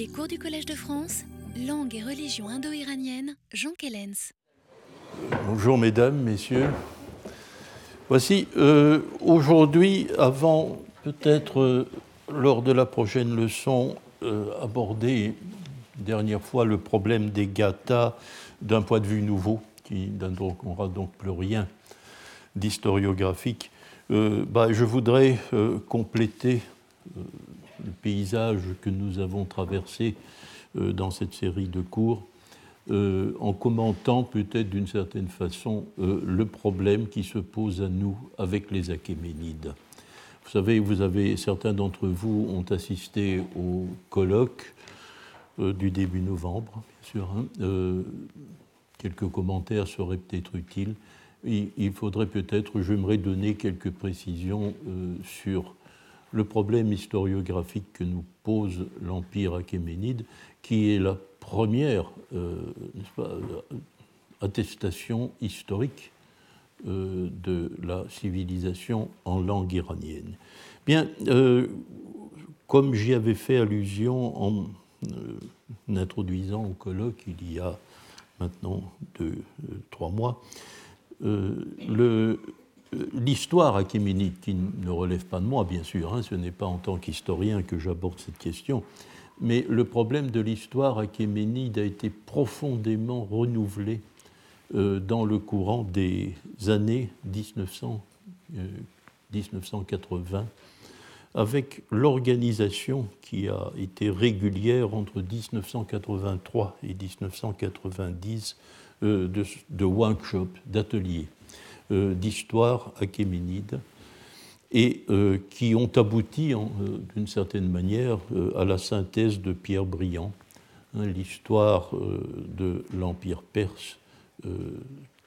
Les cours du Collège de France, langue et religion indo-iranienne, Jean Kellens. Bonjour mesdames, messieurs. Voici euh, aujourd'hui, avant peut-être euh, lors de la prochaine leçon, euh, aborder dernière fois le problème des gathas d'un point de vue nouveau, qui n'aura donc plus rien d'historiographique. Bah, je voudrais compléter le paysage que nous avons traversé euh, dans cette série de cours, euh, en commentant peut-être d'une certaine façon euh, le problème qui se pose à nous avec les Achéménides. Vous savez, vous avez, certains d'entre vous ont assisté au colloque du début novembre, bien sûr. Hein. quelques commentaires seraient peut-être utiles. Il, faudrait peut-être, j'aimerais donner quelques précisions sur le problème historiographique que nous pose l'Empire achéménide, qui est la première euh, attestation historique euh, de la civilisation en langue iranienne. Bien, euh, comme j'y avais fait allusion en introduisant au colloque il y a maintenant deux, trois mois, le, l'histoire achéménide, qui ne relève pas de moi, bien sûr, hein, ce n'est pas en tant qu'historien que j'aborde cette question, mais le problème de l'histoire achéménide a été profondément renouvelé euh, dans le courant des années 1900, 1980, euh, avec l'organisation qui a été régulière entre 1983 et 1990 euh, de, de workshops, d'ateliers. Euh, d'histoire achéménide et euh, qui ont abouti euh, d'une certaine manière à la synthèse de Pierre Briand, hein, l'histoire de l'Empire perse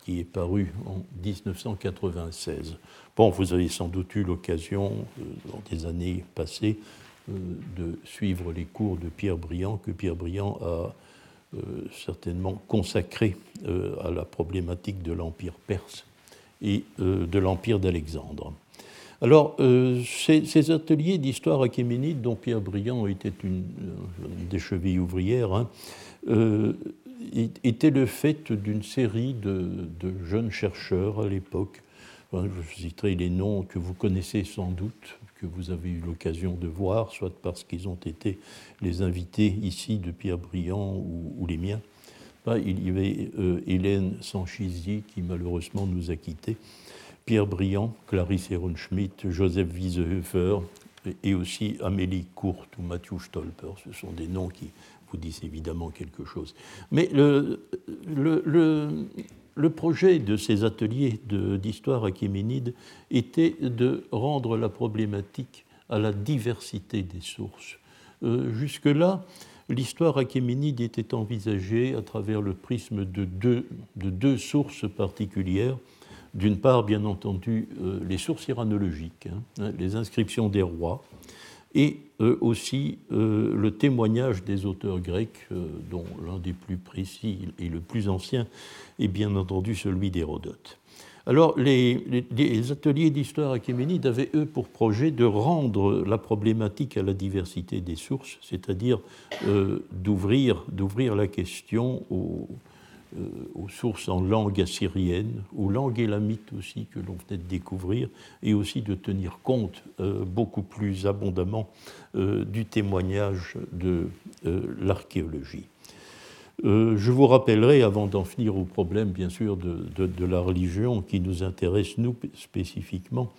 qui est paru en 1996. Bon, vous avez sans doute eu l'occasion, dans des années passées, de suivre les cours de Pierre Briand, que Pierre Briand a certainement consacré à la problématique de l'Empire perse et euh, de l'Empire d'Alexandre. Alors, euh, ces, ateliers d'histoire achéménide, dont Pierre Briand était une, euh, des chevilles ouvrières, hein, étaient le fait d'une série de, jeunes chercheurs à l'époque. je citerai les noms que vous connaissez sans doute, que vous avez eu l'occasion de voir, soit parce qu'ils ont été les invités ici de Pierre Briand ou les miens il y avait euh, Hélène Sanchizi qui malheureusement nous a quittés, Pierre Briand, Clarisse Ehrenschmidt, Joseph Wiesehofer et aussi Amélie Courte ou Mathieu Stolper. Ce sont des noms qui vous disent évidemment quelque chose. Mais le, projet de ces ateliers d'histoire achéménide était de rendre la problématique à la diversité des sources. Euh, jusque-là, l'histoire achéménide était envisagée à travers le prisme de deux, de deux sources particulières. D'une part, bien entendu, euh, les sources iranologiques, hein, hein, les inscriptions des rois, et euh, aussi euh, le témoignage des auteurs grecs, dont l'un des plus précis et le plus ancien est bien entendu celui d'Hérodote. Alors, les, ateliers d'histoire achéménide avaient, eux, pour projet de rendre la problématique à la diversité des sources, c'est-à-dire euh, d'ouvrir, la question aux, euh, aux, sources en langue assyrienne, aux langues élamites aussi que l'on venait de découvrir, et aussi de tenir compte euh, beaucoup plus abondamment du témoignage de l'archéologie. Euh, je vous rappellerai, avant d'en finir au problème, bien sûr, de, la religion qui nous intéresse, nous, spécifiquement,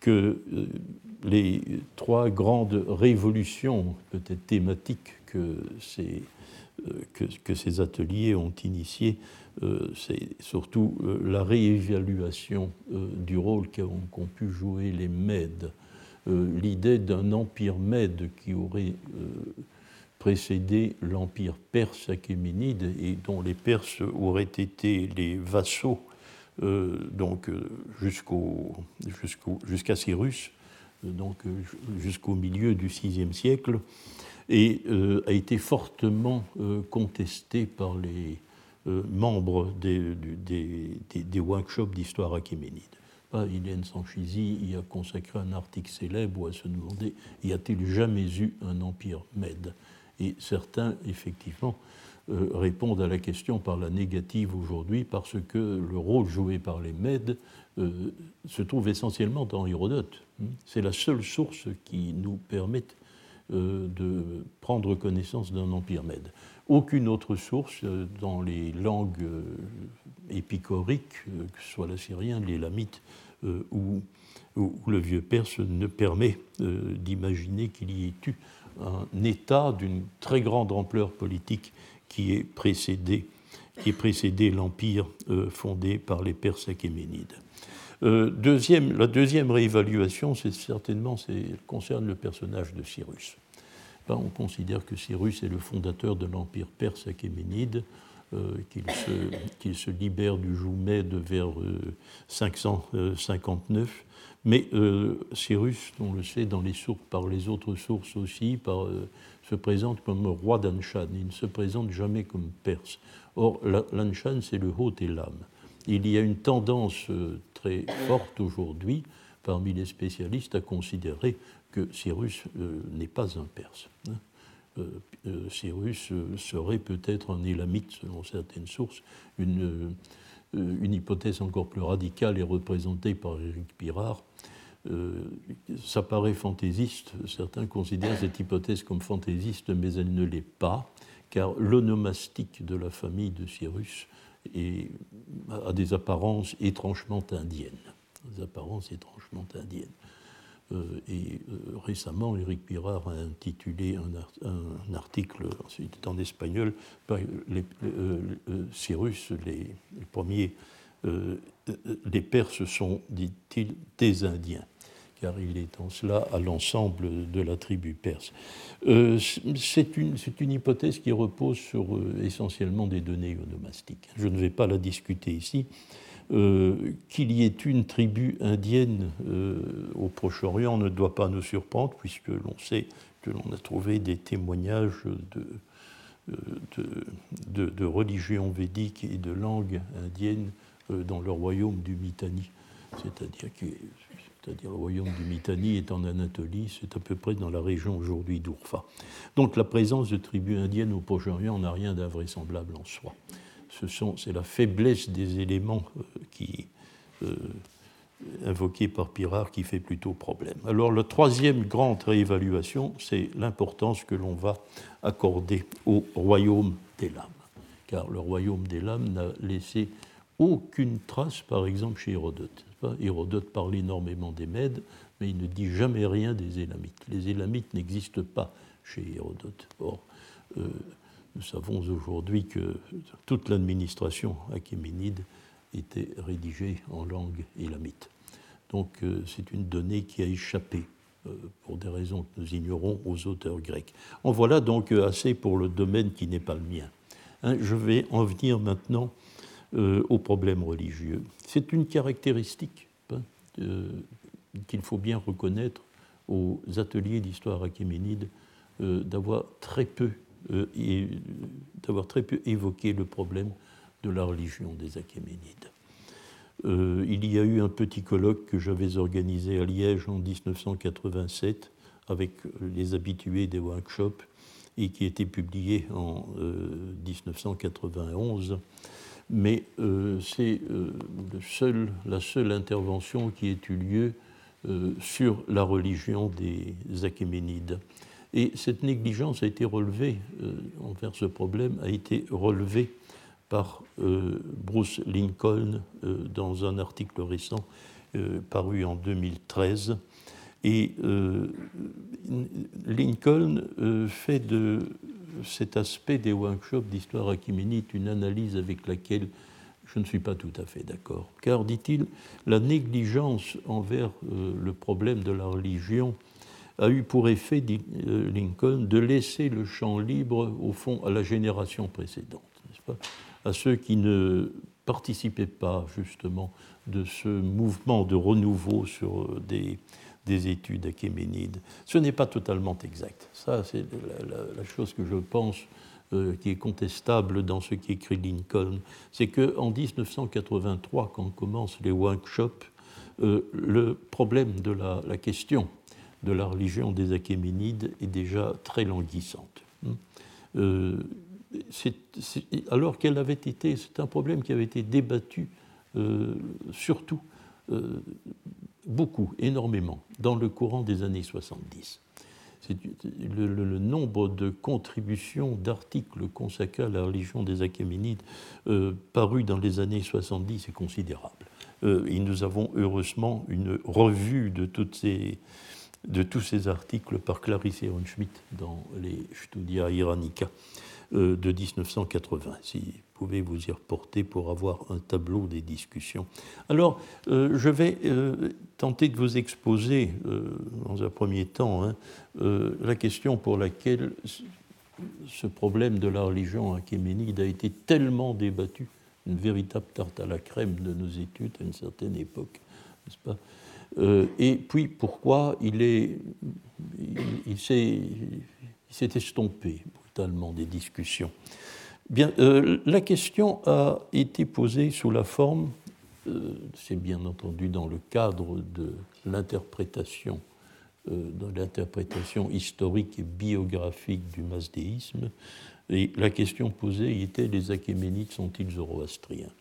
que euh, les trois grandes révolutions, peut-être thématiques, que ces, euh, que, ces ateliers ont initiées, c'est surtout la réévaluation du rôle qu'ont pu jouer les Mèdes, l'idée d'un empire Mède qui aurait précédé l'empire perse achéménide et dont les Perses auraient été les vassaux euh, donc euh, jusqu'au, jusqu'à Cyrus, euh, donc jusqu'au milieu du VIe siècle, et a été fortement contesté par les membres des, workshops d'histoire achéménide. Hélène Sanchizi y a consacré un article célèbre où elle se demandait y a-t-il jamais eu un empire mède? Et certains, effectivement, euh, répondent à la question par la négative aujourd'hui, parce que le rôle joué par les Mèdes euh, se trouve essentiellement dans Hérodote. C'est la seule source qui nous permette euh, de prendre connaissance d'un empire Mède. Aucune autre source dans les langues épicoriques, que ce soit l'assyrien, l'élamite ou, ou, le vieux perse, ne permet d'imaginer qu'il y ait eu un État d'une très grande ampleur politique qui est précédé, qui précédé l'empire euh, fondé par les Perses achéménides. Euh, deuxième, la deuxième réévaluation, c'est certainement, concerne le personnage de Cyrus. on considère que Cyrus est le fondateur de l'empire perse achéménide, qu'il se, libère du joug Mède vers 559. Mais Cyrus, on le sait dans les sources, par les autres sources aussi, se présente comme roi d'Anshan, il ne se présente jamais comme perse. Or, l'Anshan, c'est le haut et l'âme. Il y a une tendance euh, très forte aujourd'hui parmi les spécialistes à considérer que Cyrus euh, n'est pas un perse. Hein. Euh, Cyrus serait peut-être un élamite selon certaines sources. Une, hypothèse encore plus radicale est représentée par Éric Pirard, euh, ça paraît fantaisiste, certains considèrent cette hypothèse comme fantaisiste, mais elle ne l'est pas, car l'onomastique de la famille de Cyrus a des étrangement indiennes. Des apparences étrangement indiennes. Euh, et euh, récemment, Éric Pirard a intitulé un, article, ensuite en espagnol, les, Cyrus, les, premiers, les Perses sont, dit-il, des Indiens car il est en cela à l'ensemble de la tribu perse. Euh, c'est une, une, hypothèse qui repose sur euh, essentiellement des données onomastiques. Je ne vais pas la discuter ici. Euh, qu'il y ait une tribu indienne au Proche-Orient ne doit pas nous surprendre, puisque l'on sait que l'on a trouvé des témoignages de, de, de, religion védique et de langue indienne dans le royaume du Mitanni, c'est-à-dire que c'est-à-dire le royaume du Mitanni est en Anatolie, c'est à peu près dans la région aujourd'hui d'Urfa. Donc la présence de tribus indiennes au Proche-Orient n'a rien d'invraisemblable en soi. C'est la faiblesse des éléments euh, qui, euh, invoqués par Pirard qui fait plutôt problème. Alors la troisième grande réévaluation, c'est l'importance que l'on va accorder au royaume des lames. Car le royaume des lames n'a laissé aucune trace, par exemple, chez Hérodote. Hérodote parle énormément des Mèdes, mais il ne dit jamais rien des Élamites. Les Élamites n'existent pas chez Hérodote. Or, euh, nous savons aujourd'hui que toute l'administration achéménide était rédigée en langue élamite. Donc euh, c'est une donnée qui a échappé, euh, pour des raisons que nous ignorons, aux auteurs grecs. En voilà donc assez pour le domaine qui n'est pas le mien. Hein, je vais en venir maintenant euh, aux problèmes religieux. C'est une caractéristique hein, qu'il faut bien reconnaître aux ateliers d'histoire achéménide euh, d'avoir très peu euh, d'avoir très peu évoqué le problème de la religion des Achéménides. il y a eu un petit colloque que j'avais organisé à Liège en 1987 avec les habitués des workshops et qui était publié en 1991 mais euh, c'est euh, la seule intervention qui ait eu lieu euh, sur la religion des Achéménides. Et cette négligence a été relevée envers ce problème, a été relevée par Bruce Lincoln dans un article récent paru en 2013. Et Lincoln fait de cet aspect des workshops d'histoire achéménite une analyse avec laquelle je ne suis pas tout à fait d'accord. Car, dit-il, la négligence envers euh, le problème de la religion a eu pour effet, dit euh, Lincoln, de laisser le champ libre, au fond, à la génération précédente, pas? À ceux qui ne participaient pas, justement, de ce mouvement de renouveau sur euh, des, des études achéménides. Ce n'est pas totalement exact. Ça, c'est la, chose que je pense euh, qui est contestable dans ce qu'écrit Lincoln. C'est qu'en 1983, quand commencent les workshops, le problème de la, question de la religion des achéménides est déjà très languissante. Euh, alors qu'elle avait été, c'est un problème qui avait été débattu euh, surtout, euh, beaucoup, énormément, dans le courant des années 70. Le, le, nombre de contributions, d'articles consacrés à la religion des Achéménides parus dans les années 70 est considérable. et nous avons heureusement une revue de toutes ces, de tous ces articles par Clarisse Ehrenschmidt dans les Studia Iranica euh, de 1980. Si vous pouvez vous y reporter pour avoir un tableau des discussions. Alors, euh, je vais euh, tenter de vous exposer, dans un premier temps, hein, la question pour laquelle ce problème de la religion achéménide a été tellement débattu, une véritable tarte à la crème de nos études à une certaine époque, n'est-ce pas? Euh, et puis pourquoi il est, il, s'est estompé brutalement des discussions. Bien, euh, la question a été posée sous la forme, euh, c'est bien entendu dans le cadre de l'interprétation, de l'interprétation historique et biographique du masdéisme, et la question posée était les Achéménides sont-ils zoroastriens?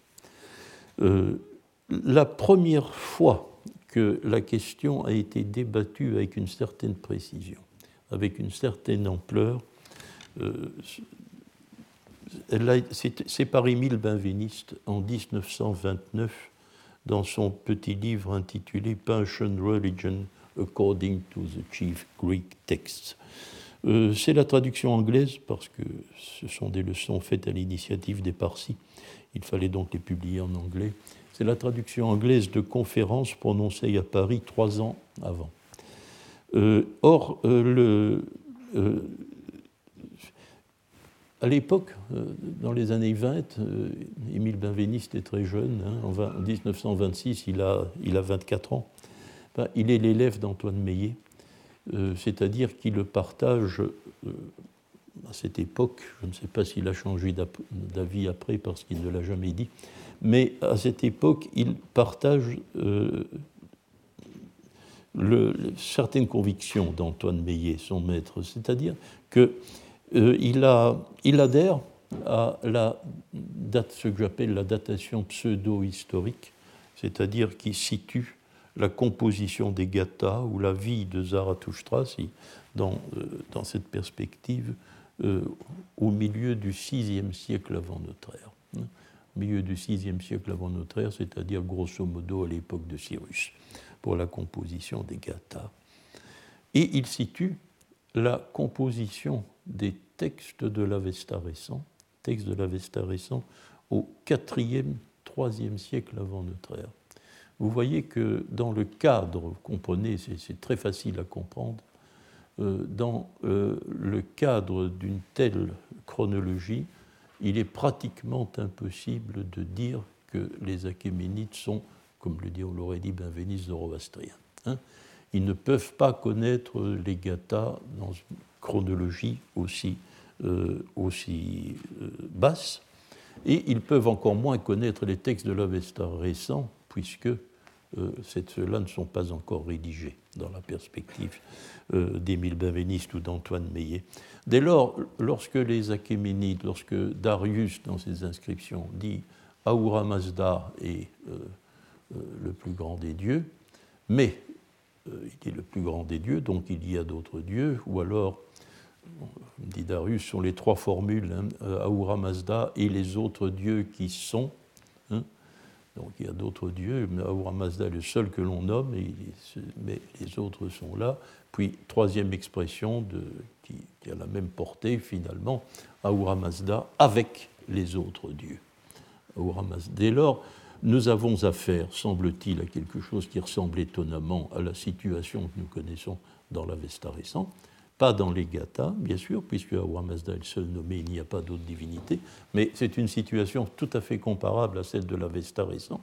La première fois que la question a été débattue avec une certaine précision, avec une certaine ampleur. Euh, c'est par Émile Benveniste en 1929 dans son petit livre intitulé Passion Religion According to the Chief Greek Texts. Euh, c'est la traduction anglaise parce que ce sont des leçons faites à l'initiative des Parsis. Il fallait donc les publier en anglais. C'est la traduction anglaise de conférences prononcées à Paris trois ans avant. Euh, or, euh, euh, à l'époque, dans les années 20, Émile Benveniste est très jeune. Hein, en, 1926, il a, il a 24 ans. il est l'élève d'Antoine Meillet, c'est-à-dire qu'il partage à cette époque, je ne sais pas s'il a changé d'avis après parce qu'il ne l'a jamais dit, mais à cette époque, il partage euh, certaines convictions d'Antoine Meillet, son maître, c'est-à-dire qu'il euh, adhère à la ce que j'appelle la datation pseudo-historique, c'est-à-dire qui situe la composition des Gathas ou la vie de Zarathustra, euh, dans cette perspective, au milieu du VIe siècle avant notre ère milieu du VIe siècle avant notre ère, c'est-à-dire grosso modo à l'époque de Cyrus, pour la composition des Gathas. Et il situe la composition des textes de l'Avesta récent, textes de l'Avesta récent, au 4e, 3e siècle avant notre ère. Vous voyez que dans le cadre, vous comprenez, c'est très facile à comprendre, euh, dans euh, le cadre d'une telle chronologie, il est pratiquement impossible de dire que les Achéménides sont, comme le dit, on l'aurait dit, Benveniste zoroastriens. Hein. ils ne peuvent pas connaître les Gathas dans une chronologie aussi, euh, euh, basse, et ils peuvent encore moins connaître les textes de l'Avesta récents, puisque euh, ceux-là ne sont pas encore rédigés dans la perspective euh, d'Émile Benveniste ou d'Antoine Meillet. Dès lors, lorsque les Achéménides, lorsque Darius, dans ses inscriptions, dit Ahura Mazda est euh, le plus grand des dieux, mais il est le plus grand des dieux, donc il y a d'autres dieux, ou alors, dit Darius, sont les trois formules, hein, Mazda et les autres dieux qui sont, donc il y a d'autres dieux, Ahura Mazda est le seul que l'on nomme, mais les autres sont là. Puis, troisième expression qui, a la même portée finalement, Ahura Mazda avec les autres dieux. Ahura. Dès lors, nous avons affaire, semble-t-il, à quelque chose qui ressemble étonnamment à la situation que nous connaissons dans l'Avesta récent, pas dans les Gathas, bien sûr, puisque Ahura Mazda est seul nommé, il n'y a pas d'autres divinités, mais c'est une situation tout à fait comparable à celle de l'Avesta récent,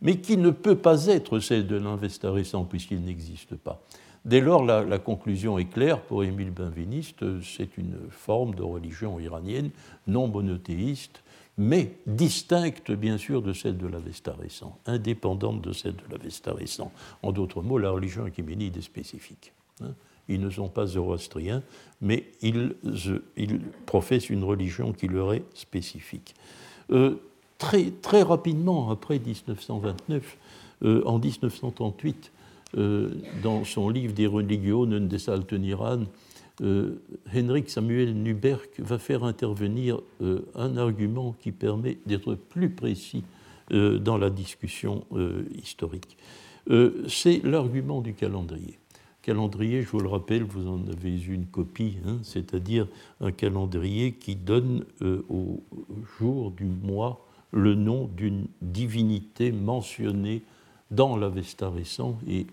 mais qui ne peut pas être celle de l'Avesta récent puisqu'il n'existe pas. Dès lors, la, conclusion est claire pour Émile Benveniste, c'est une forme de religion iranienne non monothéiste, mais distincte bien sûr de celle de l'Avesta récent, indépendante de celle de l'Avesta récent. En d'autres mots, la religion achéménide est spécifique. Hein Ils ne sont pas zoroastriens, mais ils, professent une religion qui leur est spécifique. très, très rapidement, après 1929, en 1938, dans son livre des Religionen des Alten Iran, euh, Henrik Samuel Nuberg va faire intervenir euh, un argument qui permet d'être plus précis euh, dans la discussion historique. C'est l'argument du calendrier. Calendrier, je vous le rappelle, vous en avez une copie, hein, c'est-à-dire un calendrier qui donne au jour du mois le nom d'une divinité mentionnée dans l'Avesta récent et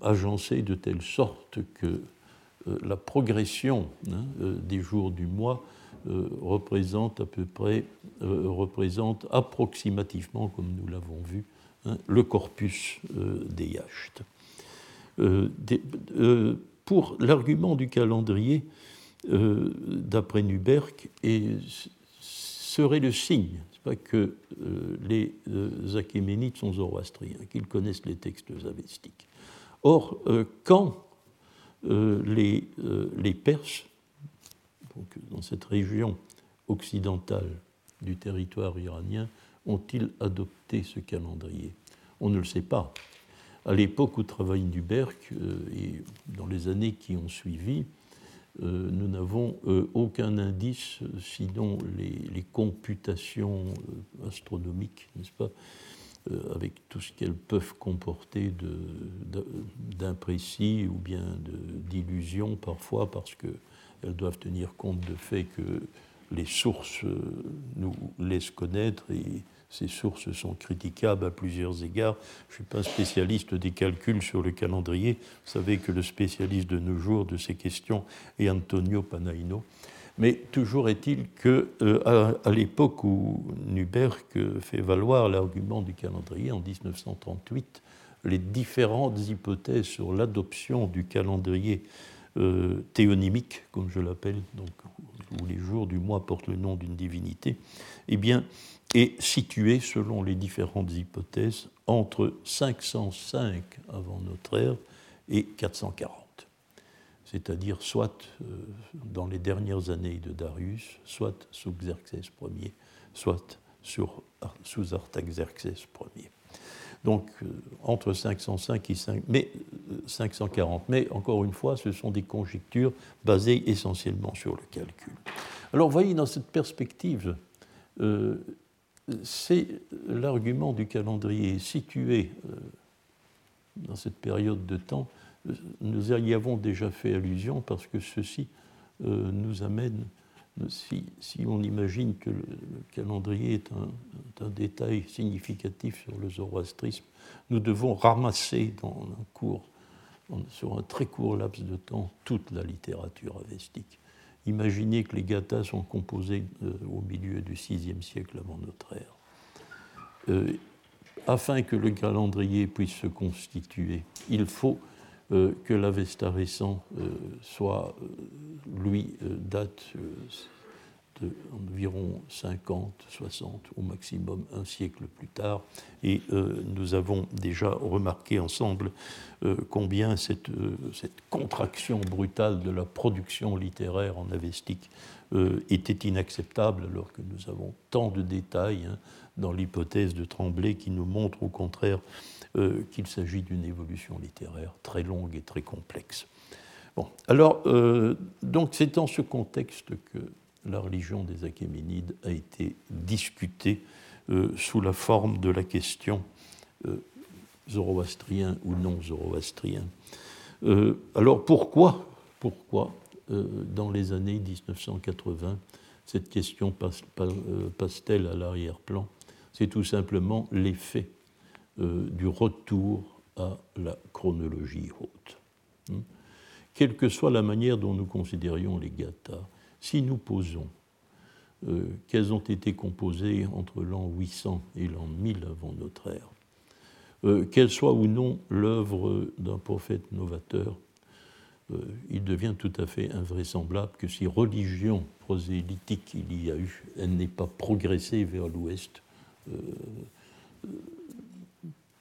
agencée de telle sorte que euh, la progression hein, euh, des jours du mois euh, représente à peu près, représente approximativement, comme nous l'avons vu, hein, le corpus des yachts. Pour l'argument du calendrier, d'après Nuberg, serait le signe pas que les achéménides sont zoroastriens, qu'ils connaissent les textes avestiques. Or, quand euh, les, euh, les, Perses, donc, dans cette région occidentale du territoire iranien, ont-ils adopté ce calendrier? On ne le sait pas. À l'époque où travaille Nuberg, euh, et dans les années qui ont suivi, nous n'avons aucun indice, sinon les, computations astronomiques, n'est-ce pas, euh, avec tout ce qu'elles peuvent comporter d'imprécis ou bien d'illusions parfois, parce qu'elles doivent tenir compte du fait que les sources euh, nous laissent connaître ces sources sont critiquables à plusieurs égards. Je ne suis pas spécialiste des calculs sur le calendrier. Vous savez que le spécialiste de nos jours de ces questions est Antonio Panaino. Mais toujours est-il que euh, l'époque où Nuberg fait valoir l'argument du calendrier en 1938, les différentes hypothèses sur l'adoption du calendrier euh, théonymique, comme je l'appelle, donc où les jours du mois portent le nom d'une divinité, eh bien, est situé selon les différentes hypothèses entre 505 avant notre ère et 440 c'est-à-dire soit euh, dans les dernières années de Darius, soit sous Xerxès Ier, soit sous Artaxerxès Ier. Donc euh, entre 505 et 540. Mais encore une fois, ce sont des conjectures basées essentiellement sur le calcul. Alors voyez, dans cette perspective, euh, c'est l'argument du calendrier situé dans cette période de temps nous y avons déjà fait allusion parce que ceci euh, nous amène, si, on imagine que le, calendrier est un, détail significatif sur le zoroastrisme, nous devons ramasser dans un court, sur un très court laps de temps toute la littérature avestique. Imaginez que les gathas sont composés euh, au milieu du VIe siècle avant notre ère. Euh, afin que le calendrier puisse se constituer, il faut euh, que l'Avesta récent soit, lui, date d'environ 50, 60, au maximum un siècle plus tard. Et nous avons déjà remarqué ensemble combien cette, cette, contraction brutale de la production littéraire en avestique était inacceptable, alors que nous avons tant de détails hein, dans l'hypothèse de Tremblay qui nous montrent au contraire euh, qu'il s'agit d'une évolution littéraire très longue et très complexe. Bon, alors, euh, donc c'est dans ce contexte que la religion des Achéménides a été discutée euh, sous la forme de la question zoroastrien ou non zoroastrien. alors pourquoi, pourquoi dans les années 1980, cette question passe-t-elle à l'arrière-plan? C'est tout simplement l'effet euh, du retour à la chronologie haute. Hmm? Quelle que soit la manière dont nous considérions les gathas, si nous posons euh, qu'elles ont été composées entre l'an 800 et l'an 1000 avant notre ère, euh, qu'elles soient ou non l'œuvre d'un prophète novateur, il devient tout à fait invraisemblable que si religion prosélytique il y a eu, elle n'ait pas progressé vers l'ouest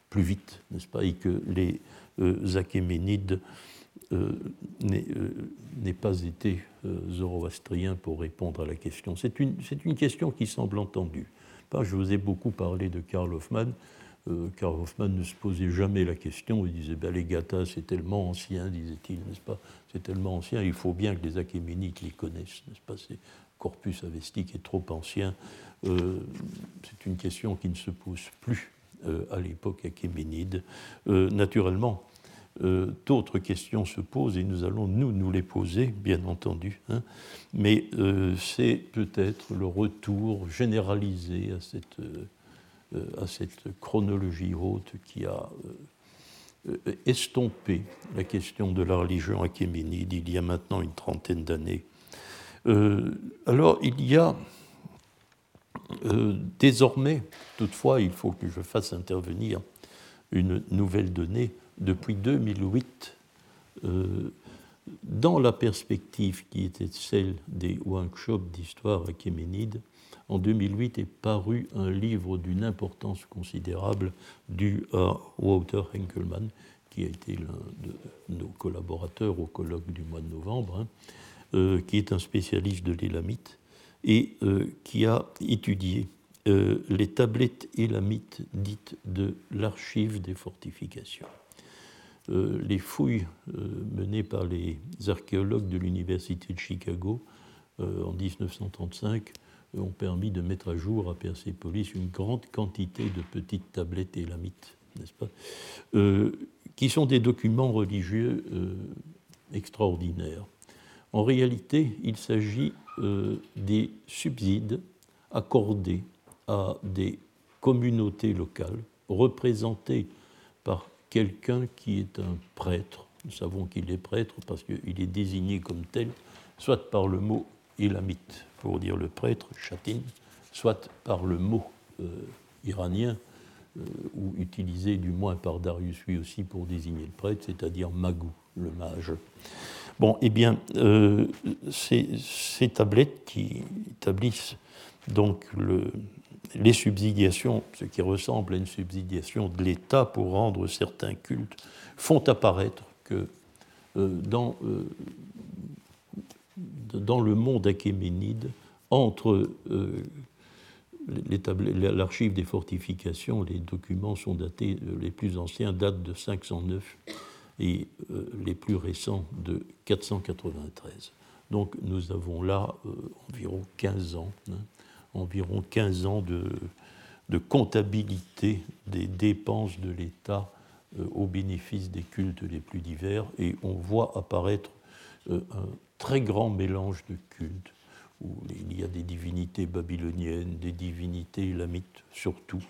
plus vite, n'est-ce pas, et que les euh, Achéménides n'ait pas été zoroastrien pour répondre à la question. C'est une, une, question qui semble entendue. Je vous ai beaucoup parlé de Karl Hoffmann. Karl Hoffmann ne se posait jamais la question. Il disait ben, les Gathas, c'est tellement ancien, disait-il, n'est-ce pas? C'est tellement ancien, il faut bien que les Achéménites les connaissent, n'est-ce pas? Corpus avestique est trop ancien. Euh, c'est une question qui ne se pose plus euh, à l'époque achéménide. Euh, naturellement, d'autres questions se posent et nous allons nous les poser, bien entendu. Hein. mais c'est peut-être le retour généralisé à cette, à cette chronologie haute qui a estompé la question de la religion achéménide il y a maintenant une trentaine d'années euh, alors il y a euh, désormais, toutefois, il faut que je fasse intervenir une nouvelle donnée. Depuis 2008, euh, dans la perspective qui était celle des workshops d'histoire achéménide, en 2008 est paru un livre d'une importance considérable dû à Walter Henkelmann, qui a été l'un de nos collaborateurs au colloque du mois de novembre, hein, euh, qui est un spécialiste de l'élamite et euh, qui a étudié les tablettes élamites dites de l'archive des fortifications. Les fouilles menées par les archéologues de l'Université de Chicago en 1935 ont permis de mettre à jour à Persépolis une grande quantité de petites tablettes élamites, n'est-ce pas, qui sont des documents religieux extraordinaires. En réalité, il s'agit euh, des subsides accordés à des communautés locales représentées par quelqu'un qui est un prêtre. Nous savons qu'il est prêtre parce qu'il est désigné comme tel, soit par le mot ilamite pour dire le prêtre, chatin, soit par le mot euh, iranien, euh, ou utilisé du moins par Darius lui aussi pour désigner le prêtre, c'est-à-dire magou, le mage. Bon, eh bien, euh, ces, tablettes qui établissent donc les subsidiations, ce qui ressemble à une subsidiation de l'État pour rendre certains cultes, font apparaître que euh, dans, euh, dans le monde achéménide, entre l'archive des fortifications, les documents sont datés, les plus anciens datent de 509 et euh, les plus récents de 493. Donc nous avons là euh, environ 15 ans, hein, environ 15 ans de, comptabilité des dépenses de l'État euh, au bénéfice des cultes les plus divers, et on voit apparaître un très grand mélange de cultes, où il y a des divinités babyloniennes, des divinités lamites surtout,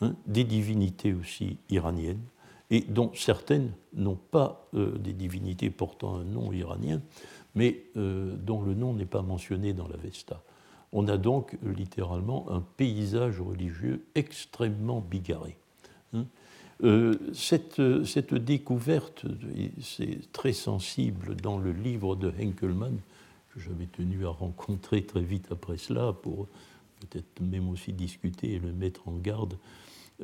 hein, des divinités aussi iraniennes, et dont certaines n'ont pas euh, des divinités portant un nom iranien, mais euh, dont le nom n'est pas mentionné dans la Vesta. On a donc euh, littéralement un paysage religieux extrêmement bigarré. Hein. cette, cette, découverte, c'est très sensible dans le livre de Henkelmann, que j'avais tenu à rencontrer très vite après cela pour peut-être même aussi discuter et le mettre en garde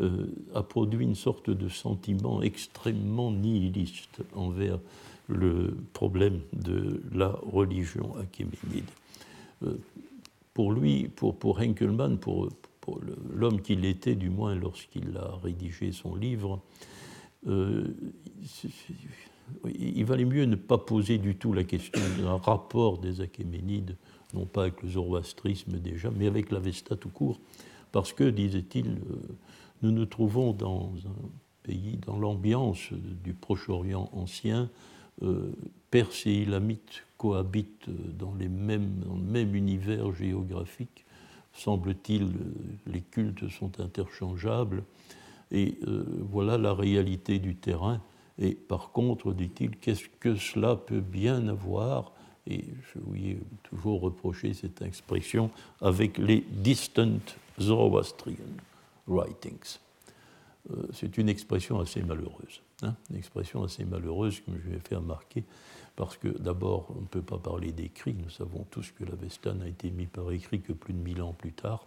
euh, a produit une sorte de sentiment extrêmement nihiliste envers le problème de la religion achéménide. Euh, pour lui, pour, pour Henkelmann, pour, l'homme qu'il était du moins lorsqu'il a rédigé son livre, euh, il valait mieux ne pas poser du tout la question d'un rapport des achéménides, non pas avec le zoroastrisme déjà, mais avec l'Avesta tout court, parce que, disait-il, nous nous trouvons dans un pays, dans l'ambiance du Proche-Orient ancien. Euh, Perses et Ilamites cohabitent dans, les mêmes, le même univers géographique. Semble-t-il, les cultes sont interchangeables. Et euh, voilà la réalité du terrain. Et par contre, dit-il, qu'est-ce que cela peut bien avoir? Et je lui ai toujours reproché cette expression avec les distant Zoroastrians writings. Euh, c'est une expression assez malheureuse. Hein, une expression assez malheureuse que je vais faire marquer, parce que d'abord, on ne peut pas parler d'écrit. Nous savons tous que l'Avesta n'a été mis par écrit que plus de mille ans plus tard.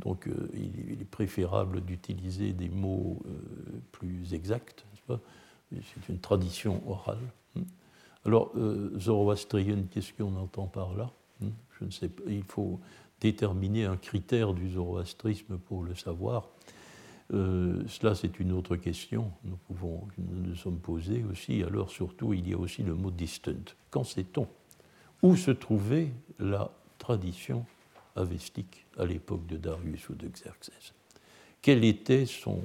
Donc euh, il, est préférable d'utiliser des mots euh, plus exacts, C'est une tradition orale. Hein. Alors, euh, zoroastrien, qu'est-ce qu'on entend par là? Hmm, Je ne sais pas. Il faut déterminer un critère du zoroastrisme pour le savoir. Euh, cela, c'est une autre question. Nous pouvons, nous nous sommes posés aussi. Alors, surtout, il y a aussi le mot distant. Qu'en sait-on Où se trouvait la tradition avestique à l'époque de Darius ou de Xerxès? Quelle était son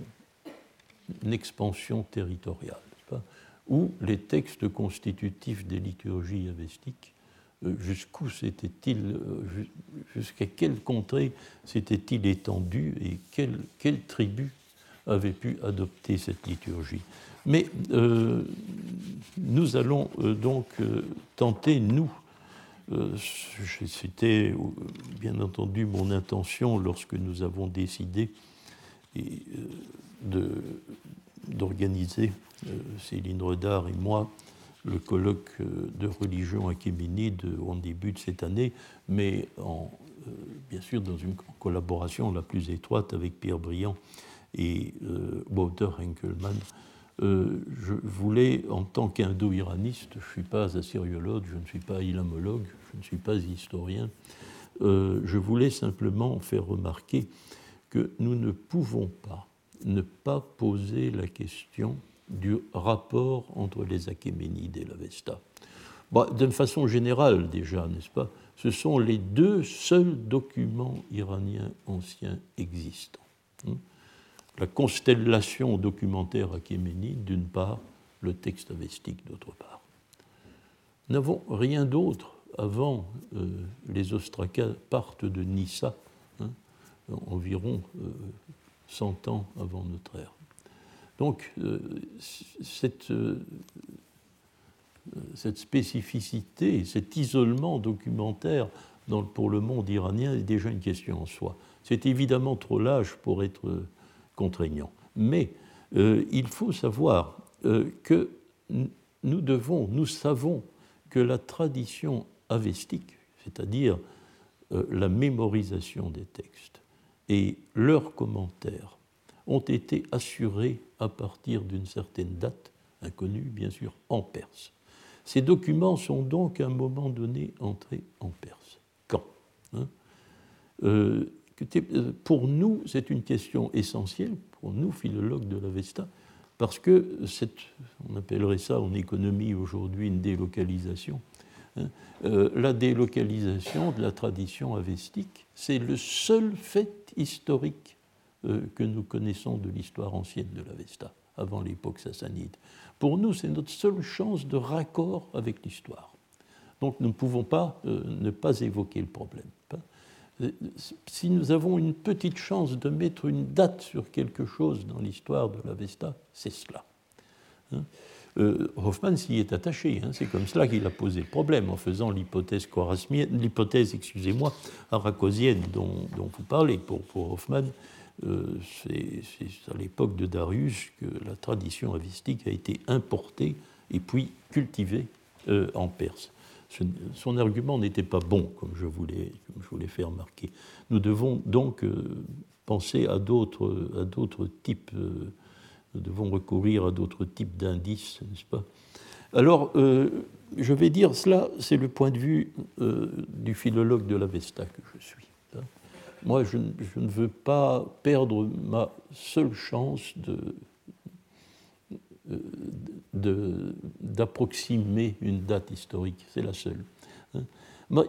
expansion territoriale? Où les textes constitutifs des liturgies avestiques jusqu'où s'était-il, euh, jusqu'à quelle contrée s'était-il étendu et quelle, tribu avait pu adopter cette liturgie. Mais euh, nous allons donc tenter, nous, c'était bien entendu mon intention lorsque nous avons décidé d'organiser, Céline Redard et moi, le colloque euh, de religion achéménide en début de cette année, mais euh, bien sûr dans une collaboration la plus étroite avec Pierre Briand et euh, Walter Henkelmann. je voulais, en tant qu'indo-iraniste, je ne suis pas assyriologue, je ne suis pas ilamologue, je ne suis pas historien, je voulais simplement faire remarquer que nous ne pouvons pas ne pas poser la question du rapport entre les Achéménides et l'Avesta. Bon, D'une façon générale déjà, n'est-ce pas Ce sont les deux seuls documents iraniens anciens existants. Hein. La constellation documentaire achéménide d'une part, le texte avestique d'autre part. Nous n'avons rien d'autre avant euh, les Ostrakas partent de Nissa, hein, environ 100 euh, ans avant notre ère. Donc, euh, cette, euh, cette, spécificité, cet isolement documentaire pour le monde iranien est déjà une question en soi. C'est évidemment trop large pour être contraignant. Mais euh, il faut savoir que nous devons, nous savons que la tradition avestique, c'est-à-dire la mémorisation des textes et leurs commentaires, ont été assurés à partir d'une certaine date, inconnue bien sûr, en Perse. Ces documents sont donc à un moment donné entrés en Perse. Quand hein? Euh, euh, Pour nous, c'est une question essentielle, pour nous, philologues de l'Avesta, parce que cette, on appellerait ça en économie aujourd'hui une délocalisation. Hein, euh, la délocalisation de la tradition avestique, c'est le seul fait historique que nous connaissons de l'histoire ancienne de l'Avesta, avant l'époque sassanide. Pour nous, c'est notre seule chance de raccord avec l'histoire. Donc nous ne pouvons pas euh, ne pas évoquer le problème. Euh, si nous avons une petite chance de mettre une date sur quelque chose dans l'histoire de l'Avesta, c'est cela. Hein. Hoffman s'y est attaché. Hein. C'est comme cela qu'il a posé le problème en faisant l'hypothèse l'hypothèse, excusez-moi, arachosienne dont, dont, vous parlez. Pour, pour Hoffman, euh, c'est à l'époque de Darius que la tradition avistique a été importée et puis cultivée euh, en Perse. Son argument n'était pas bon, comme je voulais, comme je faire remarquer. Nous devons donc euh, penser à d'autres types, nous devons recourir à d'autres types d'indices, n'est-ce pas? Alors, je vais dire cela, c'est le point de vue du philologue de l'Avesta que je suis moi, je, ne veux pas perdre ma seule chance d'approximer une date historique. C'est la seule. Hein.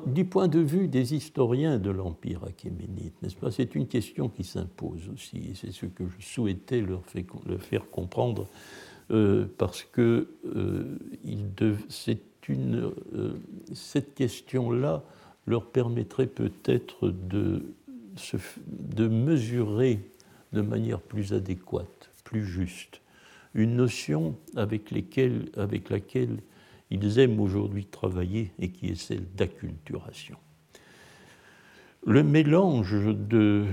du point de vue des historiens de l'Empire achéménide, n'est-ce pas C'est une question qui s'impose aussi, c'est ce que je souhaitais leur, faire comprendre, euh, parce que euh, une, euh, cette question-là leur permettrait peut-être de de mesurer de manière plus adéquate, plus juste, une notion avec, laquelle ils aiment aujourd'hui travailler et qui est celle d'acculturation. Le mélange euh,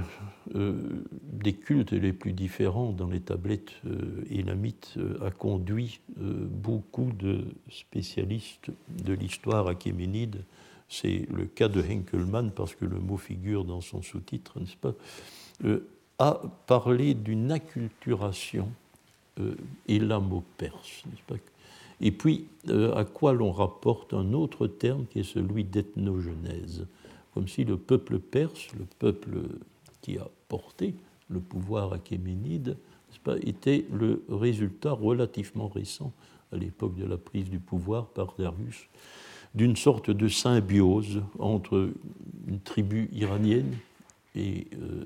des cultes les plus différents dans les tablettes euh, élamites euh, a conduit beaucoup de spécialistes de l'histoire achéménide c'est le cas de Henkelmann, parce que le mot figure dans son sous-titre, n'est-ce pas, euh, a parlé d'une acculturation euh, élamo-perse, n'est-ce pas? Et puis à quoi l'on rapporte un autre terme qui est celui d'ethnogenèse, comme si le peuple perse, le peuple qui a porté le pouvoir achéménide, était le résultat relativement récent, à l'époque de la prise du pouvoir par Darius, d'une sorte de symbiose entre une tribu iranienne et euh,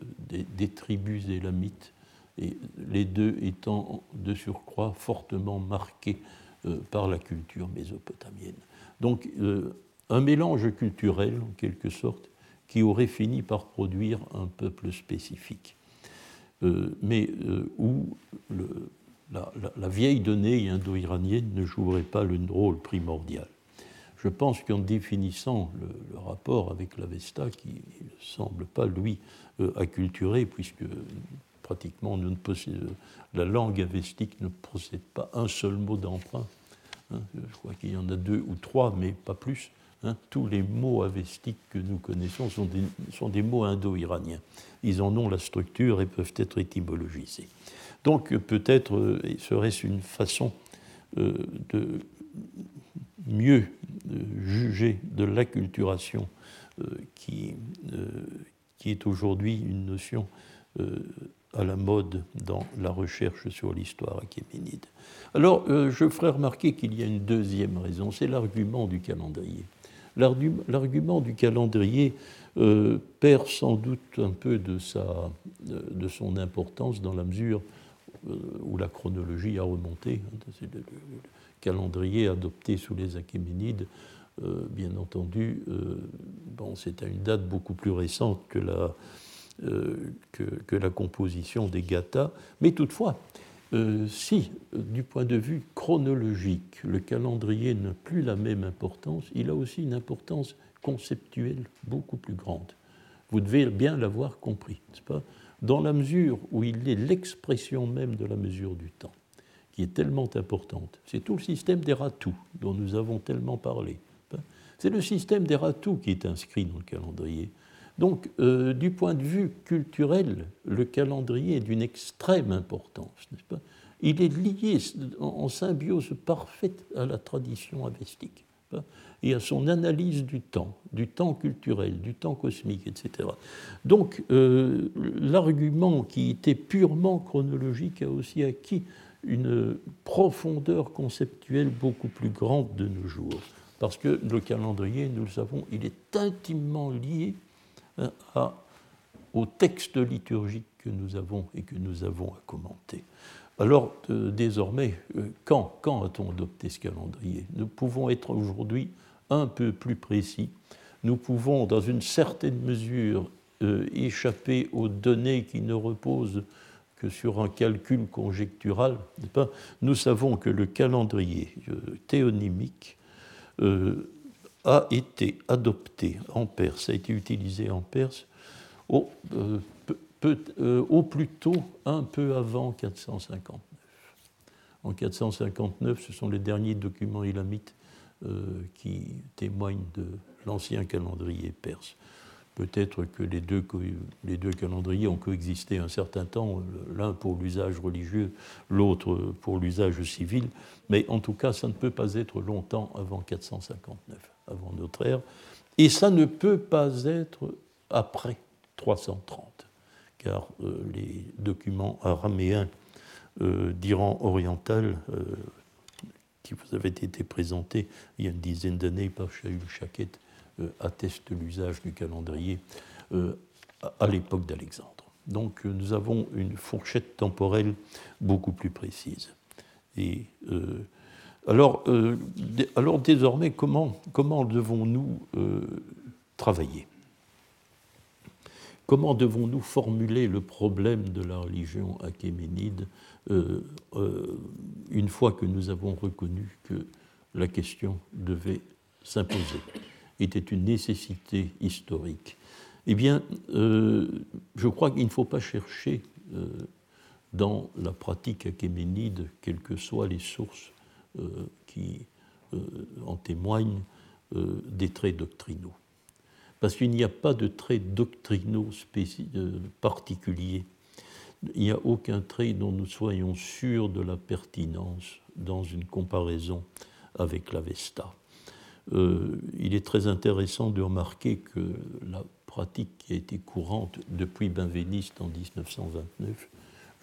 des, tribus élamites, et les deux étant de surcroît fortement marqués euh, par la culture mésopotamienne. Donc euh, un mélange culturel, en quelque sorte, qui aurait fini par produire un peuple spécifique. mais où la, vieille donnée indo-iranienne ne jouerait pas le rôle primordial. Je pense qu'en définissant le, rapport avec l'Avesta, qui ne semble pas, lui, euh, acculturé, puisque pratiquement la langue avestique ne possède pas un seul mot d'emprunt. Hein, je crois qu'il y en a deux ou trois, mais pas plus. Hein. tous les mots avestiques que nous connaissons sont des, mots indo-iraniens. Ils en ont la structure et peuvent être étymologisés. Donc peut-être euh, serait-ce une façon euh, de mieux euh, juger de l'acculturation qui, qui est aujourd'hui une notion à la mode dans la recherche sur l'histoire achéménide. Alors, je ferai remarquer qu'il y a une deuxième raison, c'est l'argument du calendrier. L'argument du calendrier perd sans doute un peu de, sa, de son importance dans la mesure euh, où la chronologie a remonté. Le, calendrier adopté sous les Achéménides, euh, bien entendu, euh, bon, c'est à une date beaucoup plus récente que la, que, la composition des Gathas. Mais toutefois, si, du point de vue chronologique, le calendrier n'a plus la même importance, il a aussi une importance conceptuelle beaucoup plus grande. Vous devez bien l'avoir compris, n'est-ce pas? Dans la mesure où il est l'expression même de la mesure du temps, qui est tellement importante. C'est tout le système des ratous dont nous avons tellement parlé. C'est le système des ratous qui est inscrit dans le calendrier. Donc, euh, du point de vue culturel, le calendrier est d'une extrême importance, n'est-ce pas? Il est lié en symbiose parfaite à la tradition avestique et à son analyse du temps, du temps culturel, du temps cosmique, etc. Donc euh, l'argument qui était purement chronologique a aussi acquis une profondeur conceptuelle beaucoup plus grande de nos jours. Parce que le calendrier, nous le savons, il est intimement lié hein, à, au texte liturgique que nous avons et que nous avons à commenter. Alors, euh, désormais, euh, quand, quand a-t-on adopté ce calendrier? Nous pouvons être aujourd'hui un peu plus précis. Nous pouvons, dans une certaine mesure, euh, échapper aux données qui ne reposent que sur un calcul conjectural. Nous savons que le calendrier théonymique a été adopté en Perse, a été utilisé en Perse au, euh, au plus tôt un peu avant 459. En 459, ce sont les derniers documents ilamites euh, qui témoignent de l'ancien calendrier perse. Peut-être que les deux, calendriers ont coexisté un certain temps, l'un pour l'usage religieux, l'autre pour l'usage civil, mais en tout cas, ça ne peut pas être longtemps avant 459, avant notre ère, et ça ne peut pas être après 330 car euh, les documents araméens euh, d'Iran oriental, euh, qui vous avaient été présentés il y a une dizaine d'années par Shaul Chaket, attestent l'usage du calendrier à l'époque d'Alexandre. Donc nous avons une fourchette temporelle beaucoup plus précise. Et alors, désormais, comment, devons-nous travailler? Comment devons-nous formuler le problème de la religion achéménide euh, euh, une fois que nous avons reconnu que la question devait s'imposer, était une nécessité historique Eh bien, euh, je crois qu'il ne faut pas chercher dans la pratique achéménide, quelles que soient les sources qui en témoignent, des traits doctrinaux parce qu'il n'y a pas de trait doctrinaux euh, particulier. Il n'y a aucun trait dont nous soyons sûrs de la pertinence dans une comparaison avec l'Avesta. Euh, il est très intéressant de remarquer que la pratique qui a été courante depuis Benveniste en 1929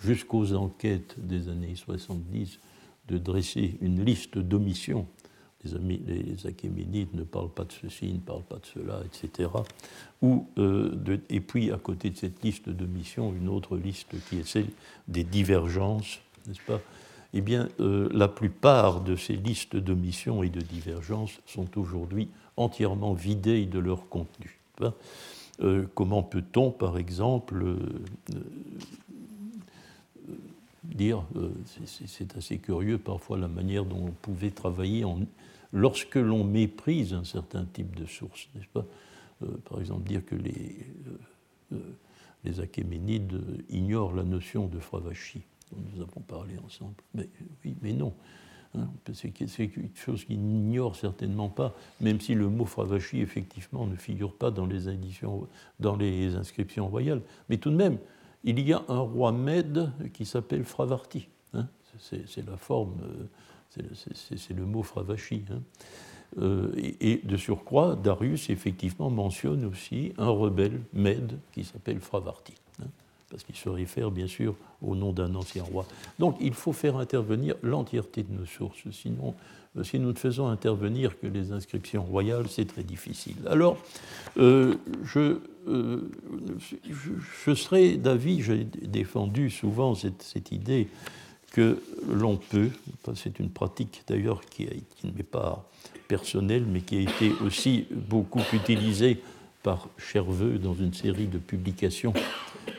jusqu'aux enquêtes des années 70 de dresser une liste d'omissions. Les, les Achéménides ne parlent pas de ceci, ne parlent pas de cela, etc. Ou, euh, et puis, à côté de cette liste d'omissions, une autre liste qui est celle des divergences, n'est-ce pas? Eh bien, euh, la plupart de ces listes d'omissions et de divergences sont aujourd'hui entièrement vidées de leur contenu. Euh, comment peut-on, par exemple, euh, dire, c'est assez curieux parfois la manière dont on pouvait travailler lorsque l'on méprise un certain type de source, n'est-ce pas? Par exemple, dire que les, les Achéménides ignorent la notion de Nous avons parlé ensemble. Mais oui, mais non. Hein, c'est quelque chose qu'ils n'ignorent certainement pas, même si le mot Fravashi, effectivement, ne figure pas dans les, dans les inscriptions royales. Mais tout de même, il y a un roi Mède qui s'appelle Fravarti. Hein. c'est la forme, euh, c'est le mot Fravashi. Hein. Euh, et, et, de surcroît, Darius, effectivement, mentionne aussi un rebelle Mède qui s'appelle Fravarti parce qu'il se réfère bien sûr au nom d'un ancien roi. Donc il faut faire intervenir l'entièreté de nos sources, sinon euh, si nous ne faisons intervenir que les inscriptions royales, c'est très difficile. Alors, euh, je, euh, je, serais d'avis, j'ai défendu souvent cette, idée que l'on peut, c'est une pratique d'ailleurs qui, qui, ne m'est pas personnelle, mais qui a été aussi beaucoup utilisée par Cherveux dans une série de publications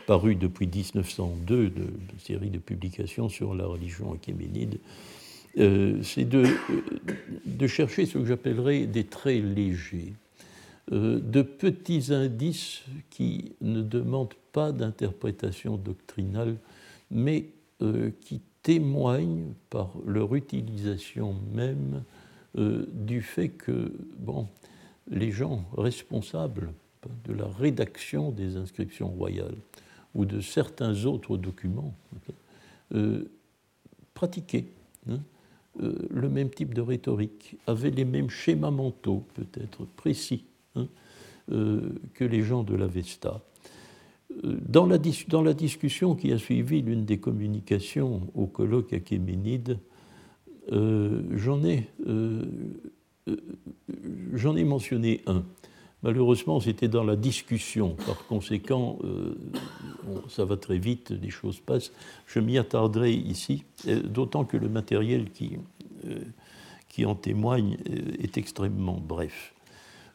parues depuis 1902, de, série de publications sur la religion achéménide, euh, c'est de, de, chercher ce que j'appellerais des traits légers, euh, de petits indices qui ne demandent pas d'interprétation doctrinale, mais euh, qui témoignent par leur utilisation même du fait que, les gens responsables de la rédaction des inscriptions royales ou de certains autres documents euh, pratiquaient hein, euh, le même type de rhétorique, avaient les mêmes schémas mentaux, peut-être précis, hein, euh, que les gens de l'Avesta. Dans la, dans la, discussion qui a suivi l'une des communications au colloque achéménide, j'en ai j'en ai mentionné un. Malheureusement, c'était dans la discussion. Par conséquent, euh, ça va très vite, les choses passent. Je m'y attarderai ici, euh, d'autant que le matériel qui, qui en témoigne est extrêmement bref.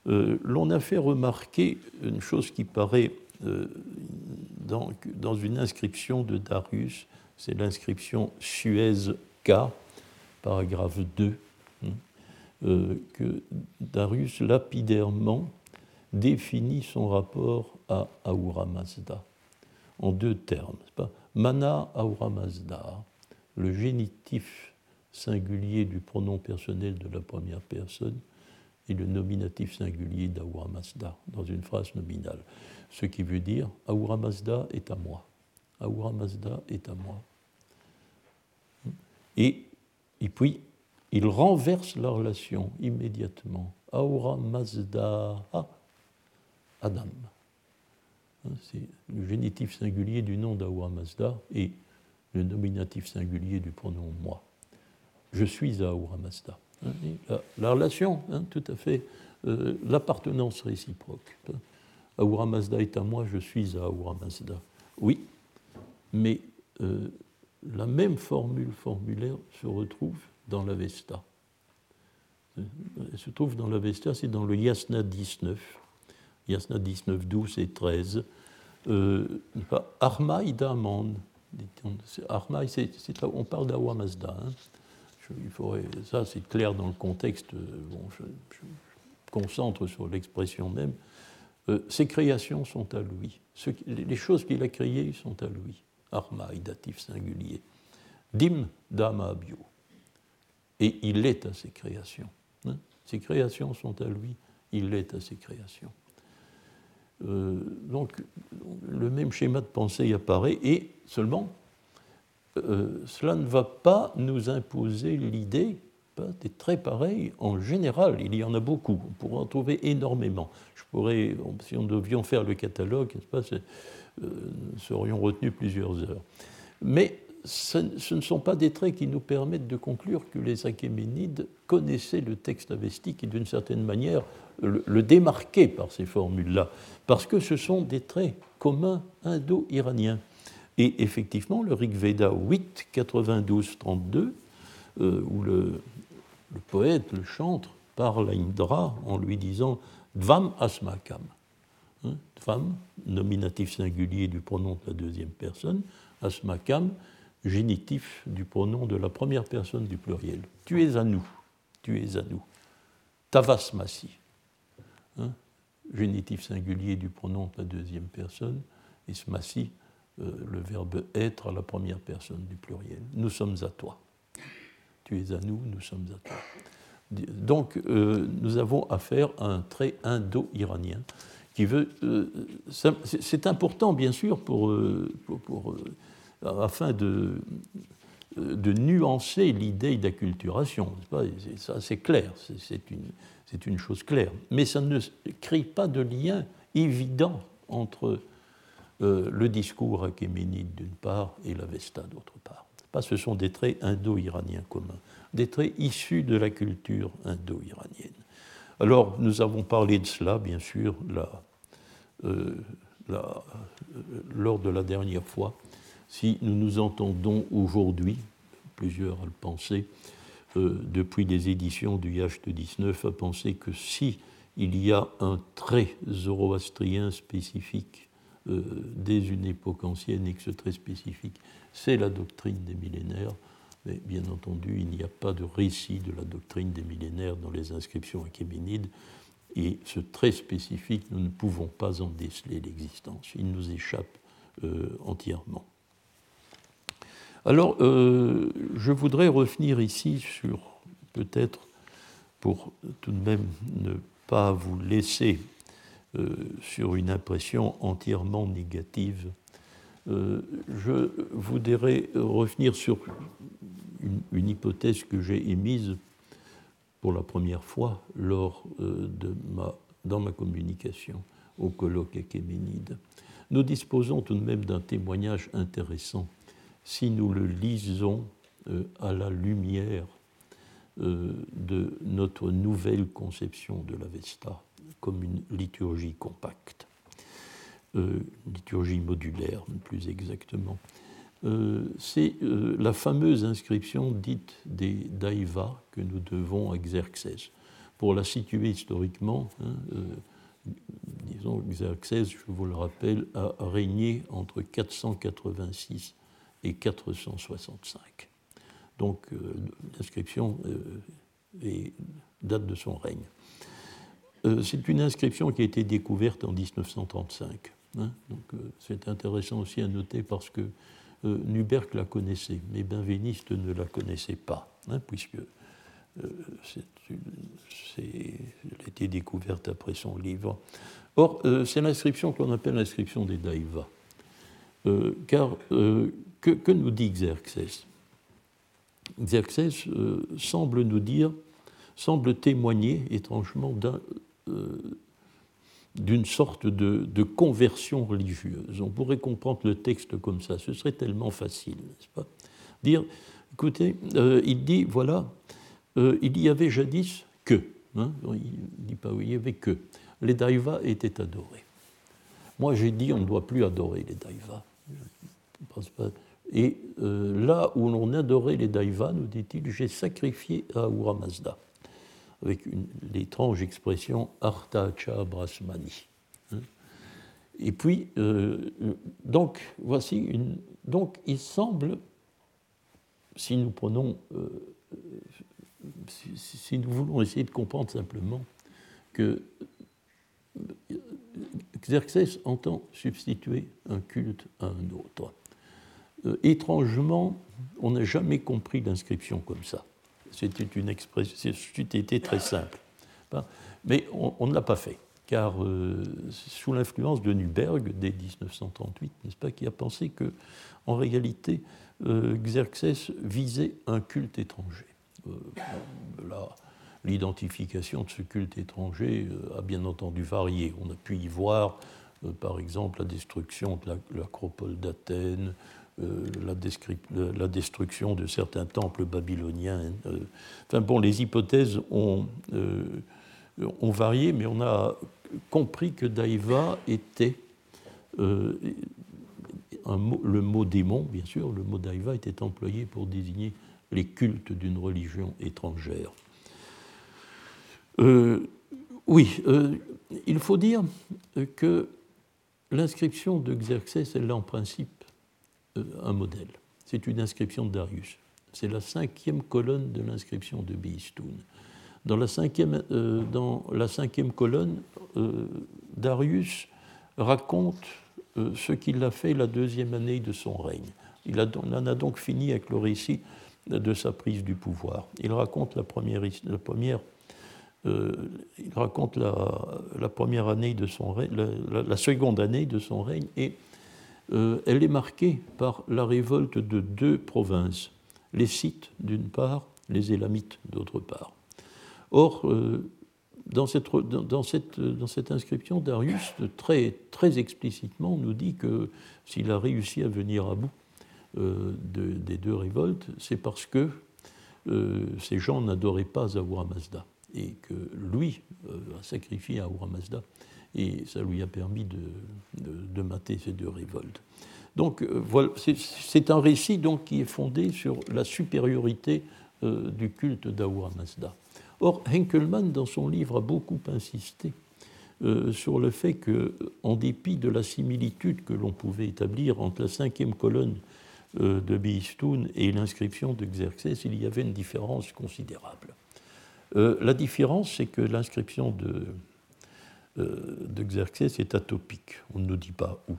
L'on a fait remarquer une chose qui paraît dans, une inscription de Darius, c'est l'inscription Suez K, paragraphe 2. Euh, que Darius lapidairement définit son rapport à Ahura Mazda en deux termes. Mana Ahura Mazda, le génitif singulier du pronom personnel de la première personne et le nominatif singulier d'Ahura Mazda dans une phrase nominale. Ce qui veut dire Ahura Mazda est à moi. Ahura Mazda est à moi. Et, et puis, il renverse la relation immédiatement. Aura Mazda Adam. Hein, c'est le génitif singulier du nom d'Aura Mazda et le nominatif singulier du pronom moi. Je suis Aura Mazda. Hein, la, relation, hein, tout à fait, euh, l'appartenance réciproque. Aura Mazda est à moi, je suis Aura Mazda. Oui, mais euh, la même formule formulaire se retrouve dans l'Avesta. Elle se trouve dans l'Avesta, c'est dans le Yasna 19. Yasna 19, 12 et 13. Euh, Armaï d'Amand. Armaï, on parle d'Awa Mazda. Hein. ça, c'est clair dans le contexte. Bon, je, concentre sur l'expression même. Euh, ses créations sont à lui. les choses qu'il a créées sont à lui. Armaï, datif singulier. Dim dama bio et il est à ses créations. Hein. Ses créations sont à lui, il est à ses créations. Euh, donc le même schéma de pensée apparaît et seulement euh, cela ne va pas nous imposer l'idée des traits pareils en général. Il y en a beaucoup. On pourrait en trouver énormément. Je pourrais, si on devions faire le catalogue, pas, euh, nous serions retenus plusieurs heures. Mais ce, ne sont pas des traits qui nous permettent de conclure que les Achéménides connaissaient le texte avestique et d'une certaine manière le, démarquaient par ces formules-là, parce que ce sont des traits communs indo-iraniens. Et effectivement, le Rig Veda 8, 92, 32, où le, le poète, le chantre, parle à Indra en lui disant Dvam asmakam. Hein, Dvam, nominatif singulier du pronom de la deuxième personne, asmakam, génitif du pronom de la première personne du pluriel. Tu es à nous, tu es à nous. Tavasmasi, hein, génitif singulier du pronom de la deuxième personne, et smasi, euh, le verbe être à la première personne du pluriel. Nous sommes à toi tu es à nous, nous sommes à toi. Donc euh, nous avons affaire à un trait indo-iranien qui veut. Euh, c'est important, bien sûr, pour, euh, pour, afin de, nuancer l'idée d'acculturation. Ça, c'est clair, c'est une, chose claire. Mais ça ne crée pas de lien évident entre le discours achéménide d'une part et l'Avesta d'autre part pas, ce sont des traits indo-iraniens communs, des traits issus de la culture indo-iranienne. Alors, nous avons parlé de cela, bien sûr, euh, lors de la dernière fois. Si nous nous entendons aujourd'hui, plusieurs à le penser, euh, depuis les éditions du Yacht 19, à penser que si il y a un trait zoroastrien spécifique euh, dès une époque ancienne et que ce trait spécifique, c'est la doctrine des millénaires. Mais bien entendu, il n'y a pas de récit de la doctrine des millénaires dans les inscriptions achéménides. Et ce trait spécifique, nous ne pouvons pas en déceler l'existence. Il nous échappe euh, entièrement. Alors, euh, je voudrais revenir ici sur, peut-être, pour tout de même ne pas vous laisser euh, sur une impression entièrement négative. Euh, je voudrais revenir sur une, hypothèse que j'ai émise pour la première fois lors de ma, dans ma communication au colloque achéménide. Nous disposons tout de même d'un témoignage intéressant si nous le lisons à la lumière de notre nouvelle conception de l'Avesta comme une liturgie compacte, euh, liturgie modulaire plus exactement. Euh, c'est euh, la fameuse inscription dite des Daivas que nous devons à Xerxès. Pour la situer historiquement, hein, disons Xerxès, je vous le rappelle, a régné entre 486 et 465. Donc l'inscription date de son règne. Euh, c'est une inscription qui a été découverte en 1935. Hein. donc euh, c'est intéressant aussi à noter parce que euh, Nuberg la connaissait, mais Benveniste ne la connaissait pas, hein, puisque elle a été découverte après son livre. Or, c'est l'inscription qu'on appelle l'inscription des Daivas. car que, nous dit Xerxès? Xerxès semble nous dire, semble témoigner étrangement euh, d'une sorte de, conversion religieuse. On pourrait comprendre le texte comme ça, ce serait tellement facile, n'est-ce pas? Dire, écoutez, euh, il dit, voilà, euh, il y avait jadis que, hein, il ne dit pas oui, il y avait que, les daivas étaient adorés. Moi j'ai dit, on ne doit plus adorer les daivas. Et là où l'on adorait les daivas, nous dit-il, j'ai sacrifié à Ahura Mazda avec l'étrange expression Artacha Brahmani. Hein. Et puis, euh, donc, voici une. Donc, il semble, si nous prenons. Euh, si, nous voulons essayer de comprendre simplement que Xerxès entend substituer un culte à un autre. Euh, étrangement, on n'a jamais compris l'inscription comme ça. C'était une expression, été très simple. Mais on, ne l'a pas fait, car euh, sous l'influence de Nuberg dès 1938, n'est-ce pas, qui a pensé que, en réalité, euh, Xerxès visait un culte étranger. L'identification de ce culte étranger a bien entendu varié. On a pu y voir, par exemple, la destruction de l'acropole d'Athènes, la, la, destruction de certains temples babyloniens. Enfin bon, les hypothèses ont, ont varié, mais on a compris que Daïva était euh, le mot démon, bien sûr, le mot Daïva était employé pour désigner les cultes d'une religion étrangère. Euh, oui, euh, il faut dire que l'inscription de Xerxès, elle a en principe un modèle. C'est une inscription de Darius. C'est la cinquième colonne de l'inscription de Beistoun. Dans la cinquième, dans la cinquième colonne, Darius raconte euh, ce qu'il a fait la deuxième année de son règne. Il, en a donc fini avec le récit de sa prise du pouvoir. Il raconte la première, la première, euh, il raconte la, première année de son règne, la, seconde année de son règne, et euh, elle est marquée par la révolte de deux provinces, les Scythes d'une part, les Élamites d'autre part. Or, dans cette, dans, cette, inscription, Darius, très, explicitement, nous dit que s'il a réussi à venir à bout euh, des deux révoltes, c'est parce que euh, ces gens n'adoraient pas Ahura Mazda et que lui euh, a sacrifié Ahura Mazda et ça lui a permis de, mater ces deux révoltes. Donc voilà, c'est un récit donc, qui est fondé sur la supériorité du culte d'Ahura Mazda. Or, Henkelmann, dans son livre, a beaucoup insisté euh, sur le fait que, en dépit de la similitude que l'on pouvait établir entre la cinquième colonne euh, de Beistoun et l'inscription de Xerxès, il y avait une différence considérable. Euh, la différence, c'est que l'inscription de, de Xerxès est atopique. On ne nous dit pas où.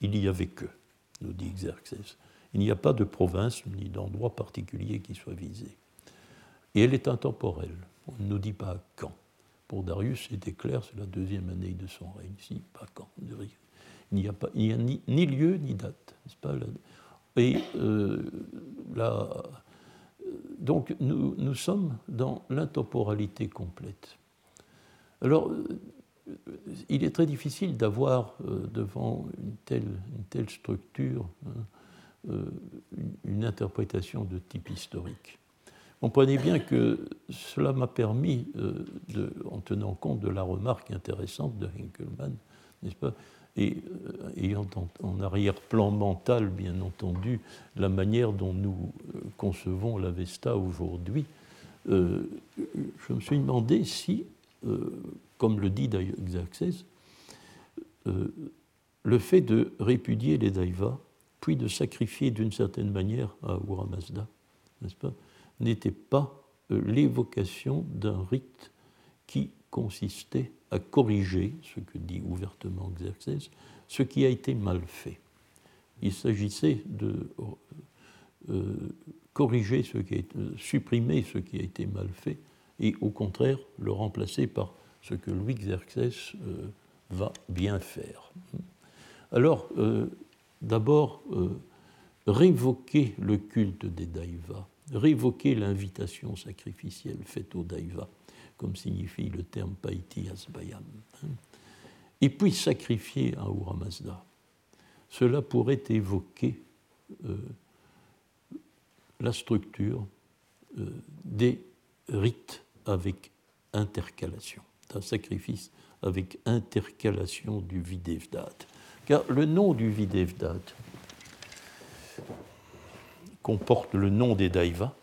Il y avait que, nous dit Xerxès. Il n'y a pas de province ni d'endroit particulier qui soit visé. Et elle est intemporelle. On ne nous dit pas quand. Pour Darius, c'était clair, c'est la deuxième année de son règne. Si, pas quand. Il n'y a, pas, il a ni, lieu ni date. Pas Et euh, donc nous, nous, sommes dans l'intemporalité complète. Alors, euh, il est très difficile d'avoir euh, devant une telle, structure hein, une interprétation de type historique. Comprenez bien que cela m'a permis, euh, en tenant compte de la remarque intéressante de Henkelmann, n'est-ce pas, et euh, ayant en, arrière-plan mental, bien entendu, la manière dont nous euh, concevons la Vesta aujourd'hui, je me suis demandé si, comme le dit Xerxes, le fait de répudier les Daivas, puis de sacrifier d'une certaine manière à Ahura n'était pas euh, l'évocation d'un rite qui consistait à corriger, ce que dit ouvertement Xerxès, ce qui a été mal fait. Il s'agissait de euh, euh, corriger ce qui a supprimer ce qui a été mal fait et au contraire le remplacer par ce que Louis Xerxès va bien faire. Alors, d'abord, révoquer le culte des Daivas révoquer l'invitation sacrificielle faite au Daiva, comme signifie le terme Paiti Asbayam, hein, et puis sacrifier à Uramazda. Cela pourrait évoquer euh, la structure euh, des rites avec intercalation, d'un sacrifice avec intercalation du Videvdat. Car le nom du Videvdat, comporte le nom des Daivas.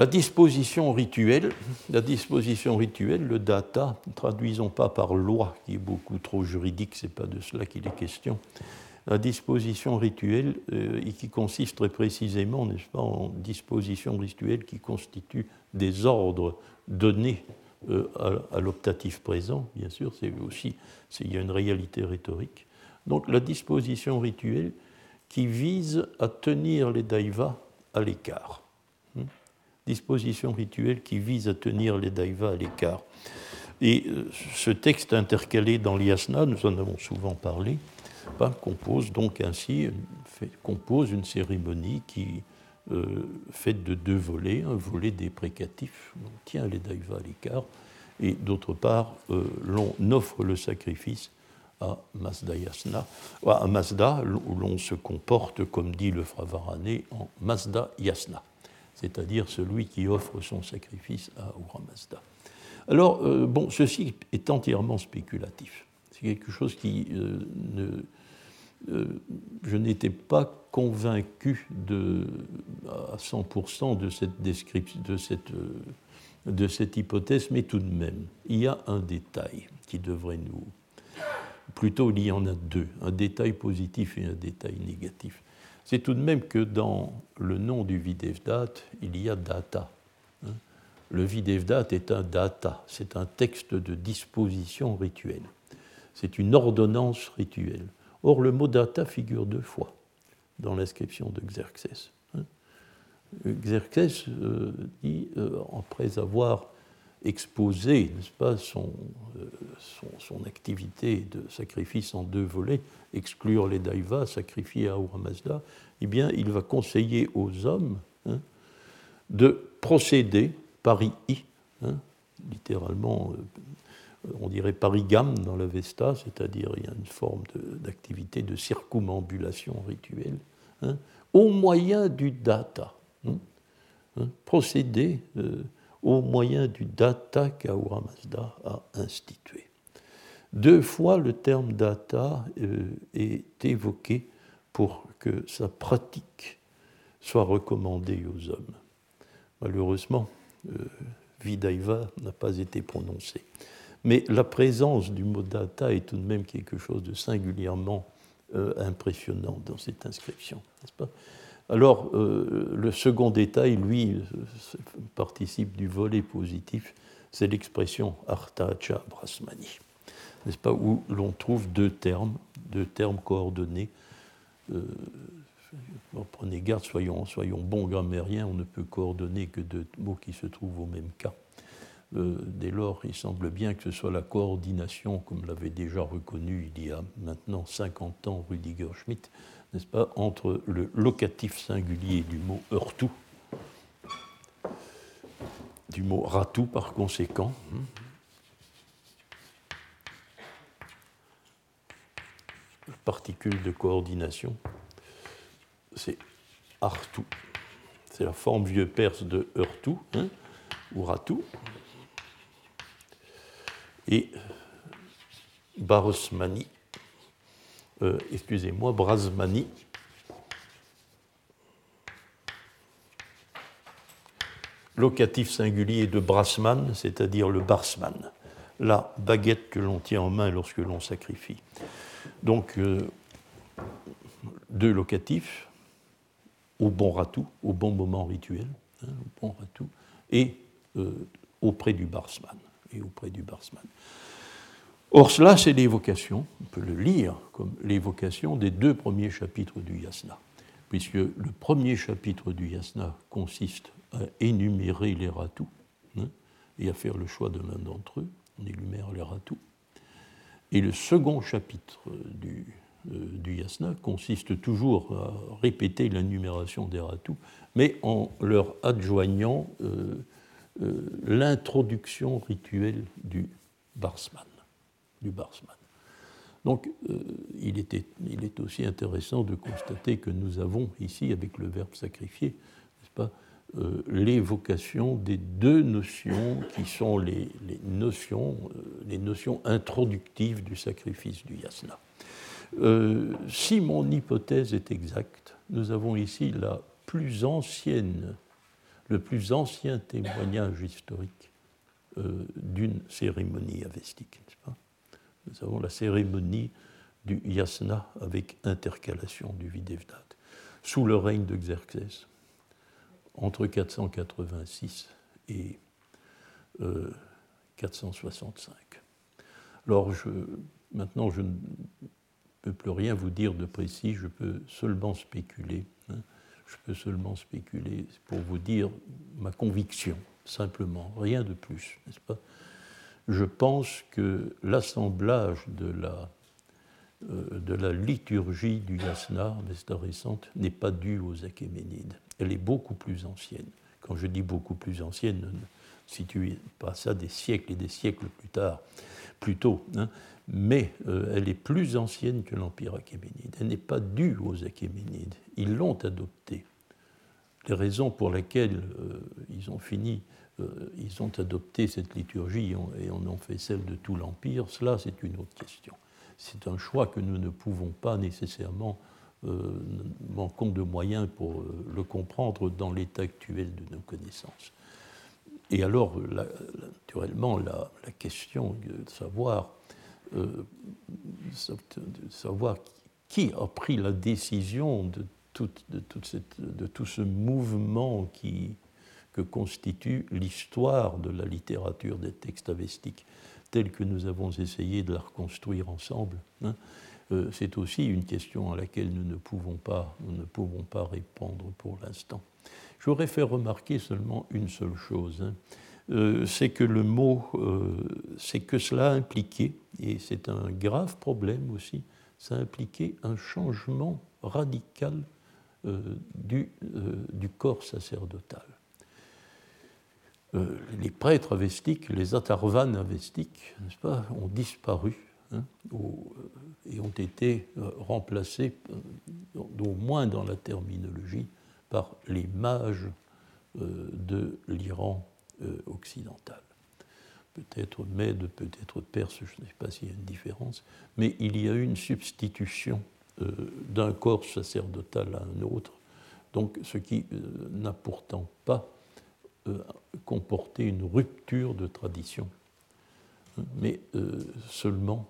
La disposition rituelle, la disposition rituelle, le data, traduisons pas par loi, qui est beaucoup trop juridique, c'est pas de cela qu'il est question. La disposition rituelle, euh, qui consiste très précisément, n'est-ce pas, en disposition rituelle qui constitue des ordres donnés euh, à, à l'optatif présent, bien sûr, c'est aussi, il y a une réalité rhétorique. Donc la disposition rituelle qui vise à tenir les daivas à l'écart. Disposition rituelle qui vise à tenir les daivas à l'écart. Et euh, ce texte intercalé dans l'Yasna, nous en avons souvent parlé, ben, compose donc ainsi compose une cérémonie qui euh, faite de deux volets, un volet déprécatif, on tient les daivas à l'écart, et d'autre part, euh, l'on offre le sacrifice à Mazda Yasna, à Mazda, où l'on se comporte, comme dit le Fravarane, en Mazda Yasna, c'est-à-dire celui qui offre son sacrifice à Ura Mazda. Alors, euh, bon, ceci est entièrement spéculatif. C'est quelque chose qui ne euh, je n'étais pas convaincu de, à 100% de cette, description, de, euh, de cette hypothèse, mais tout de même, il y a un détail qui devrait nous... Plutôt, il y en a deux, un détail positif et un détail négatif. C'est tout de même que dans le nom du Videvdat, il y a data. Hein. Le Videvdat est un data, c'est un texte de disposition rituelle. C'est une ordonnance rituelle. Or, le mot data figure deux fois dans l'inscription de Xerxès. Hein. Xerxès euh, dit, euh, après avoir exposé n'est-ce pas, son, euh, son, activité de sacrifice en deux volets, exclure les daivas, sacrifier à Mazda, eh bien, il va conseiller aux hommes hein, de procéder par I, hein, littéralement on dirait parigame dans la Vesta, c'est-à-dire il y a une forme d'activité de, circumambulation rituelle, hein, au moyen du data. Procéder euh, au moyen du data qu'Ahura Mazda a institué. Deux fois le terme data euh, est évoqué pour que sa pratique soit recommandée aux hommes. Malheureusement, euh, Vidaiva n'a pas été prononcé. Mais la présence du mot data est tout de même quelque chose de singulièrement euh, impressionnant dans cette inscription, n'est-ce pas? Alors, euh, le second détail, lui, euh, participe du volet positif, c'est l'expression artacha brasmani, n'est-ce pas, où l'on trouve deux termes, deux termes coordonnés. prenez garde, soyons, soyons bons grammairiens, on ne peut coordonner que deux mots qui se trouvent au même cas. Euh, dès lors, il semble bien que ce soit la coordination, comme l'avait déjà reconnu il y a maintenant 50 ans Rudiger Schmidt, n'est-ce pas, entre le locatif singulier du mot heurtou, du mot ratou par conséquent, hein. particule de coordination, c'est artou. C'est la forme vieux perse de heurtou, hein, ou ratou, et Barosmani, euh, excusez-moi, Brasmani, locatif singulier de Brasman, c'est-à-dire le barsman, la baguette que l'on tient en main lorsque l'on sacrifie. Donc, euh, deux locatifs, au bon ratou, au bon moment rituel, hein, au bon ratou, et euh, auprès du barsman et auprès du Barsman. Or, cela, c'est l'évocation, on peut le lire comme l'évocation des deux premiers chapitres du Yasna, puisque le premier chapitre du Yasna consiste à énumérer les ratous hein, et à faire le choix de l'un d'entre eux. On énumère les ratous. Et le second chapitre du, euh, Yasna consiste toujours à répéter l'énumération des ratous, mais en leur adjoignant euh, euh, l'introduction rituelle du barsman. Du barsman. Donc, euh, il, est aussi intéressant de constater que nous avons ici, avec le verbe sacrifier, n'est-ce pas, euh, l'évocation des deux notions qui sont les, notions, les notions introductives du sacrifice du yasna. si mon hypothèse est exacte, nous avons ici la plus ancienne le plus ancien témoignage historique euh, d'une cérémonie avestique. Pas Nous avons la cérémonie du yasna avec intercalation du videvdat, sous le règne de Xerxès, entre 486 et 465. Euh, Alors, je, maintenant, je peux plus rien vous dire de précis, je peux seulement spéculer. Hein. Je peux seulement spéculer pour vous dire ma conviction, simplement, rien de plus, n'est-ce pas? Je pense que l'assemblage de la, euh, de la liturgie du Yasna, l'Esta récente, n'est pas dû aux Achéménides. Elle est beaucoup plus ancienne. Quand je dis beaucoup plus ancienne, ne situez pas ça des siècles et des siècles plus tard, plus tôt. Hein mais euh, elle est plus ancienne que l'Empire achéménide. Elle n'est pas due aux Achéménides. Ils l'ont adoptée. Les raisons pour lesquelles euh, ils ont fini, ils ont adopté cette liturgie et en ont fait celle de tout l'Empire, cela c'est une autre question. C'est un choix que nous ne pouvons pas nécessairement manquons de moyens pour le comprendre dans l'état actuel de nos connaissances. Et alors, naturellement, la, question de savoir euh, savoir qui a pris la décision de tout ce mouvement qui, que constitue l'histoire de la littérature des textes avestiques, telle que nous avons essayé de la reconstruire ensemble. Hein. Euh, c'est aussi une question à laquelle nous ne pouvons pas, nous ne pouvons pas répondre pour l'instant. J'aurais fait remarquer seulement une seule chose. Hein. Euh, c'est que le mot, euh, c'est que cela impliquait, et c'est un grave problème aussi, ça impliquait un changement radical du, corps sacerdotal. Les prêtres avestiques, les atarvanes avestiques, n'est-ce pas, ont disparu hein, et ont été remplacés, au moins dans la terminologie, par les mages de l'Iran euh, occidentale. Peut-être mède, peut-être perse, je ne sais pas s'il y a une différence, mais il y a eu une substitution euh, d'un corps sacerdotal à un autre, donc ce qui euh, n'a pourtant pas comporté une rupture de tradition, mais seulement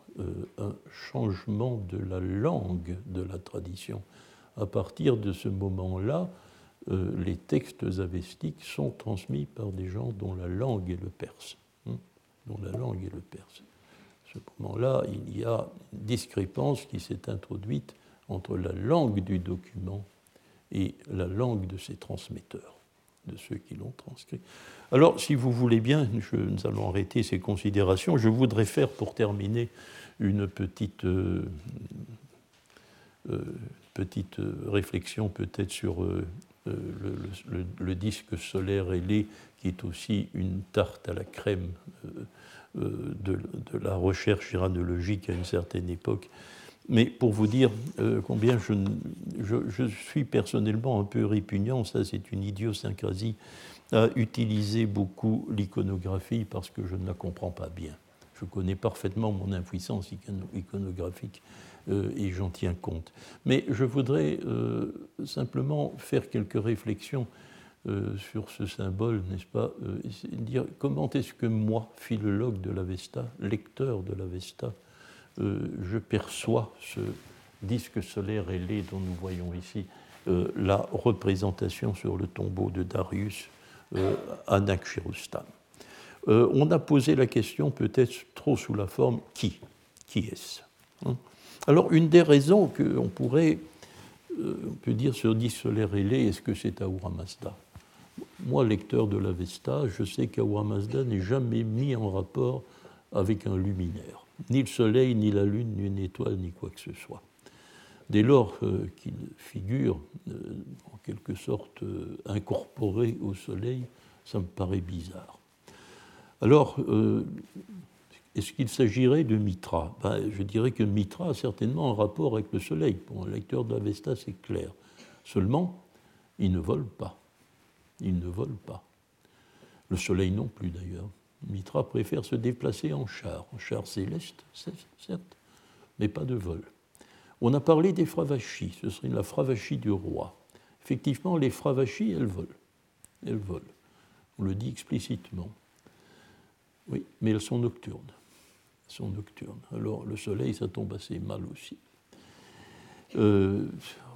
un changement de la langue de la tradition. À partir de ce moment-là, euh, les textes avestiques sont transmis par des gens dont la langue est le perse. Hein, dont la langue est le perse. À ce moment-là, il y a une discrépance qui s'est introduite entre la langue du document et la langue de ses transmetteurs, de ceux qui l'ont transcrit. Alors, si vous voulez bien, nous allons arrêter ces considérations. Je voudrais faire, pour terminer, une petite, euh, euh, petite réflexion peut-être sur euh, le, disque solaire ailé, qui est aussi une tarte à la crème euh, euh, de, la recherche iranologique à une certaine époque. Mais pour vous dire combien je, je, suis personnellement un peu répugnant, ça c'est une idiosyncrasie, à utiliser beaucoup l'iconographie parce que je ne la comprends pas bien. Je connais parfaitement mon impuissance iconographique euh, et j'en tiens compte. Mais je voudrais euh, simplement faire quelques réflexions euh, sur ce symbole, n'est-ce pas Dire comment est-ce que moi, philologue de l'Avesta, lecteur de l'Avesta, je perçois ce disque solaire ailé dont nous voyons ici la représentation sur le tombeau de Darius à Nakshirustan. on a posé la question peut-être trop sous la forme qui? Qui est-ce hein? Alors, une des raisons qu'on pourrait, euh, on peut dire sur 10 solaire ailé, est-ce que c'est Ahura Mazda? Moi, lecteur de l'Avesta, je sais qu'Ahura Mazda n'est jamais mis en rapport avec un luminaire. Ni le soleil, ni la lune, ni une étoile, ni quoi que ce soit. Dès lors euh, qu'il figure euh, en quelque sorte incorporé au soleil, ça me paraît bizarre. Alors, est-ce qu'il s'agirait de Mitra? Ben, Je dirais que Mitra a certainement un rapport avec le Soleil. Pour un lecteur de l'Avesta, c'est clair. Seulement, il ne vole pas. Il ne vole pas. Le Soleil non plus d'ailleurs. Mitra préfère se déplacer en char, en char céleste, certes, mais pas de vol. On a parlé des fravachis, ce serait la fravachie du roi. Effectivement, les fravachis, elles volent. Elles volent. On le dit explicitement. Oui, mais elles sont nocturnes sont nocturnes. Alors le soleil, ça tombe assez mal aussi. Euh,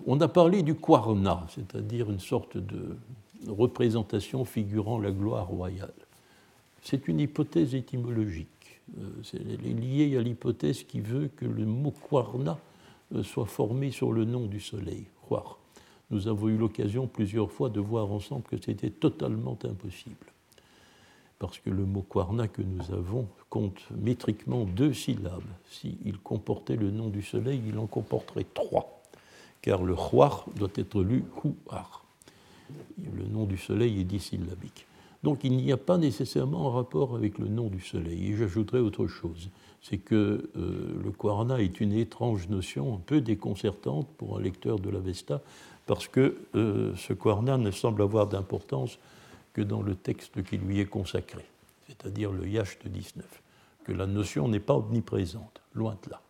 on a parlé du quarna, c'est-à-dire une sorte de représentation figurant la gloire royale. C'est une hypothèse étymologique. Euh, c'est lié à l'hypothèse qui veut que le mot quarna euh, soit formé sur le nom du soleil, Huar. Nous avons eu l'occasion plusieurs fois de voir ensemble que c'était totalement impossible. Parce que le mot Kwarna que nous avons compte métriquement deux syllabes. S'il comportait le nom du soleil, il en comporterait trois. Car le Huar doit être lu Huar. Le nom du soleil est dissyllabique. Donc il n'y a pas nécessairement un rapport avec le nom du soleil. Et j'ajouterai autre chose c'est que euh, le Kwarna est une étrange notion, un peu déconcertante pour un lecteur de l'Avesta, parce que euh, ce Kwarna ne semble avoir d'importance que dans le texte qui lui est consacré, c'est-à-dire le Yacht 19, que la notion n'est pas omniprésente, loin de là.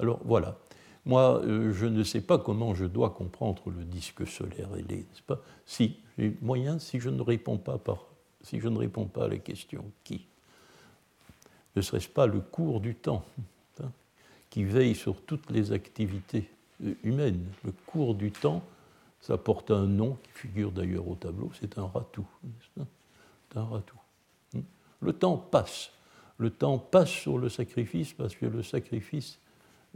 Alors voilà, moi euh, je ne sais pas comment je dois comprendre le disque solaire ailé, n'est-ce pas? Si, moyen, si je ne réponds pas par, si je ne réponds pas à la question qui ne serait-ce pas le cours du temps hein, qui veille sur toutes les activités euh, humaines Le cours du temps, ça porte un nom qui figure d'ailleurs au tableau, c'est un ratou. C'est un ratou. Hein. Le temps passe. Le temps passe sur le sacrifice parce que le sacrifice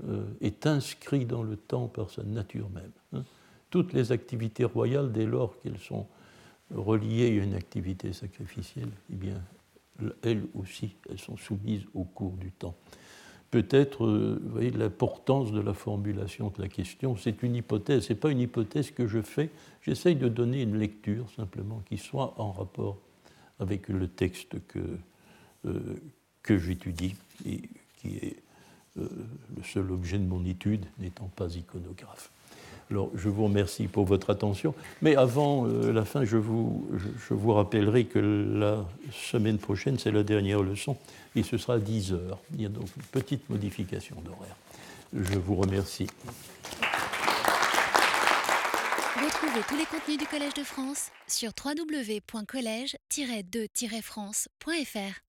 euh, est inscrit dans le temps par sa nature même. Hein. Toutes les activités royales, dès lors qu'elles sont reliées à une activité sacrificielle, eh bien, elles aussi, elles sont soumises au cours du temps. Peut-être, euh, vous voyez, l'importance de la formulation de la question, c'est une hypothèse, ce n'est pas une hypothèse que je fais, j'essaye de donner une lecture simplement qui soit en rapport avec le texte que, euh, j'étudie et qui est euh, le seul objet de mon étude n'étant pas iconographe. Alors, je vous remercie pour votre attention. Mais avant euh, la fin, je vous, je, vous, rappellerai que la semaine prochaine, c'est la dernière leçon, et ce sera 10 heures. Il y a donc une petite modification d'horaire. Je vous remercie. Retrouvez tous les contenus du Collège de France sur www.colège-2-france.fr.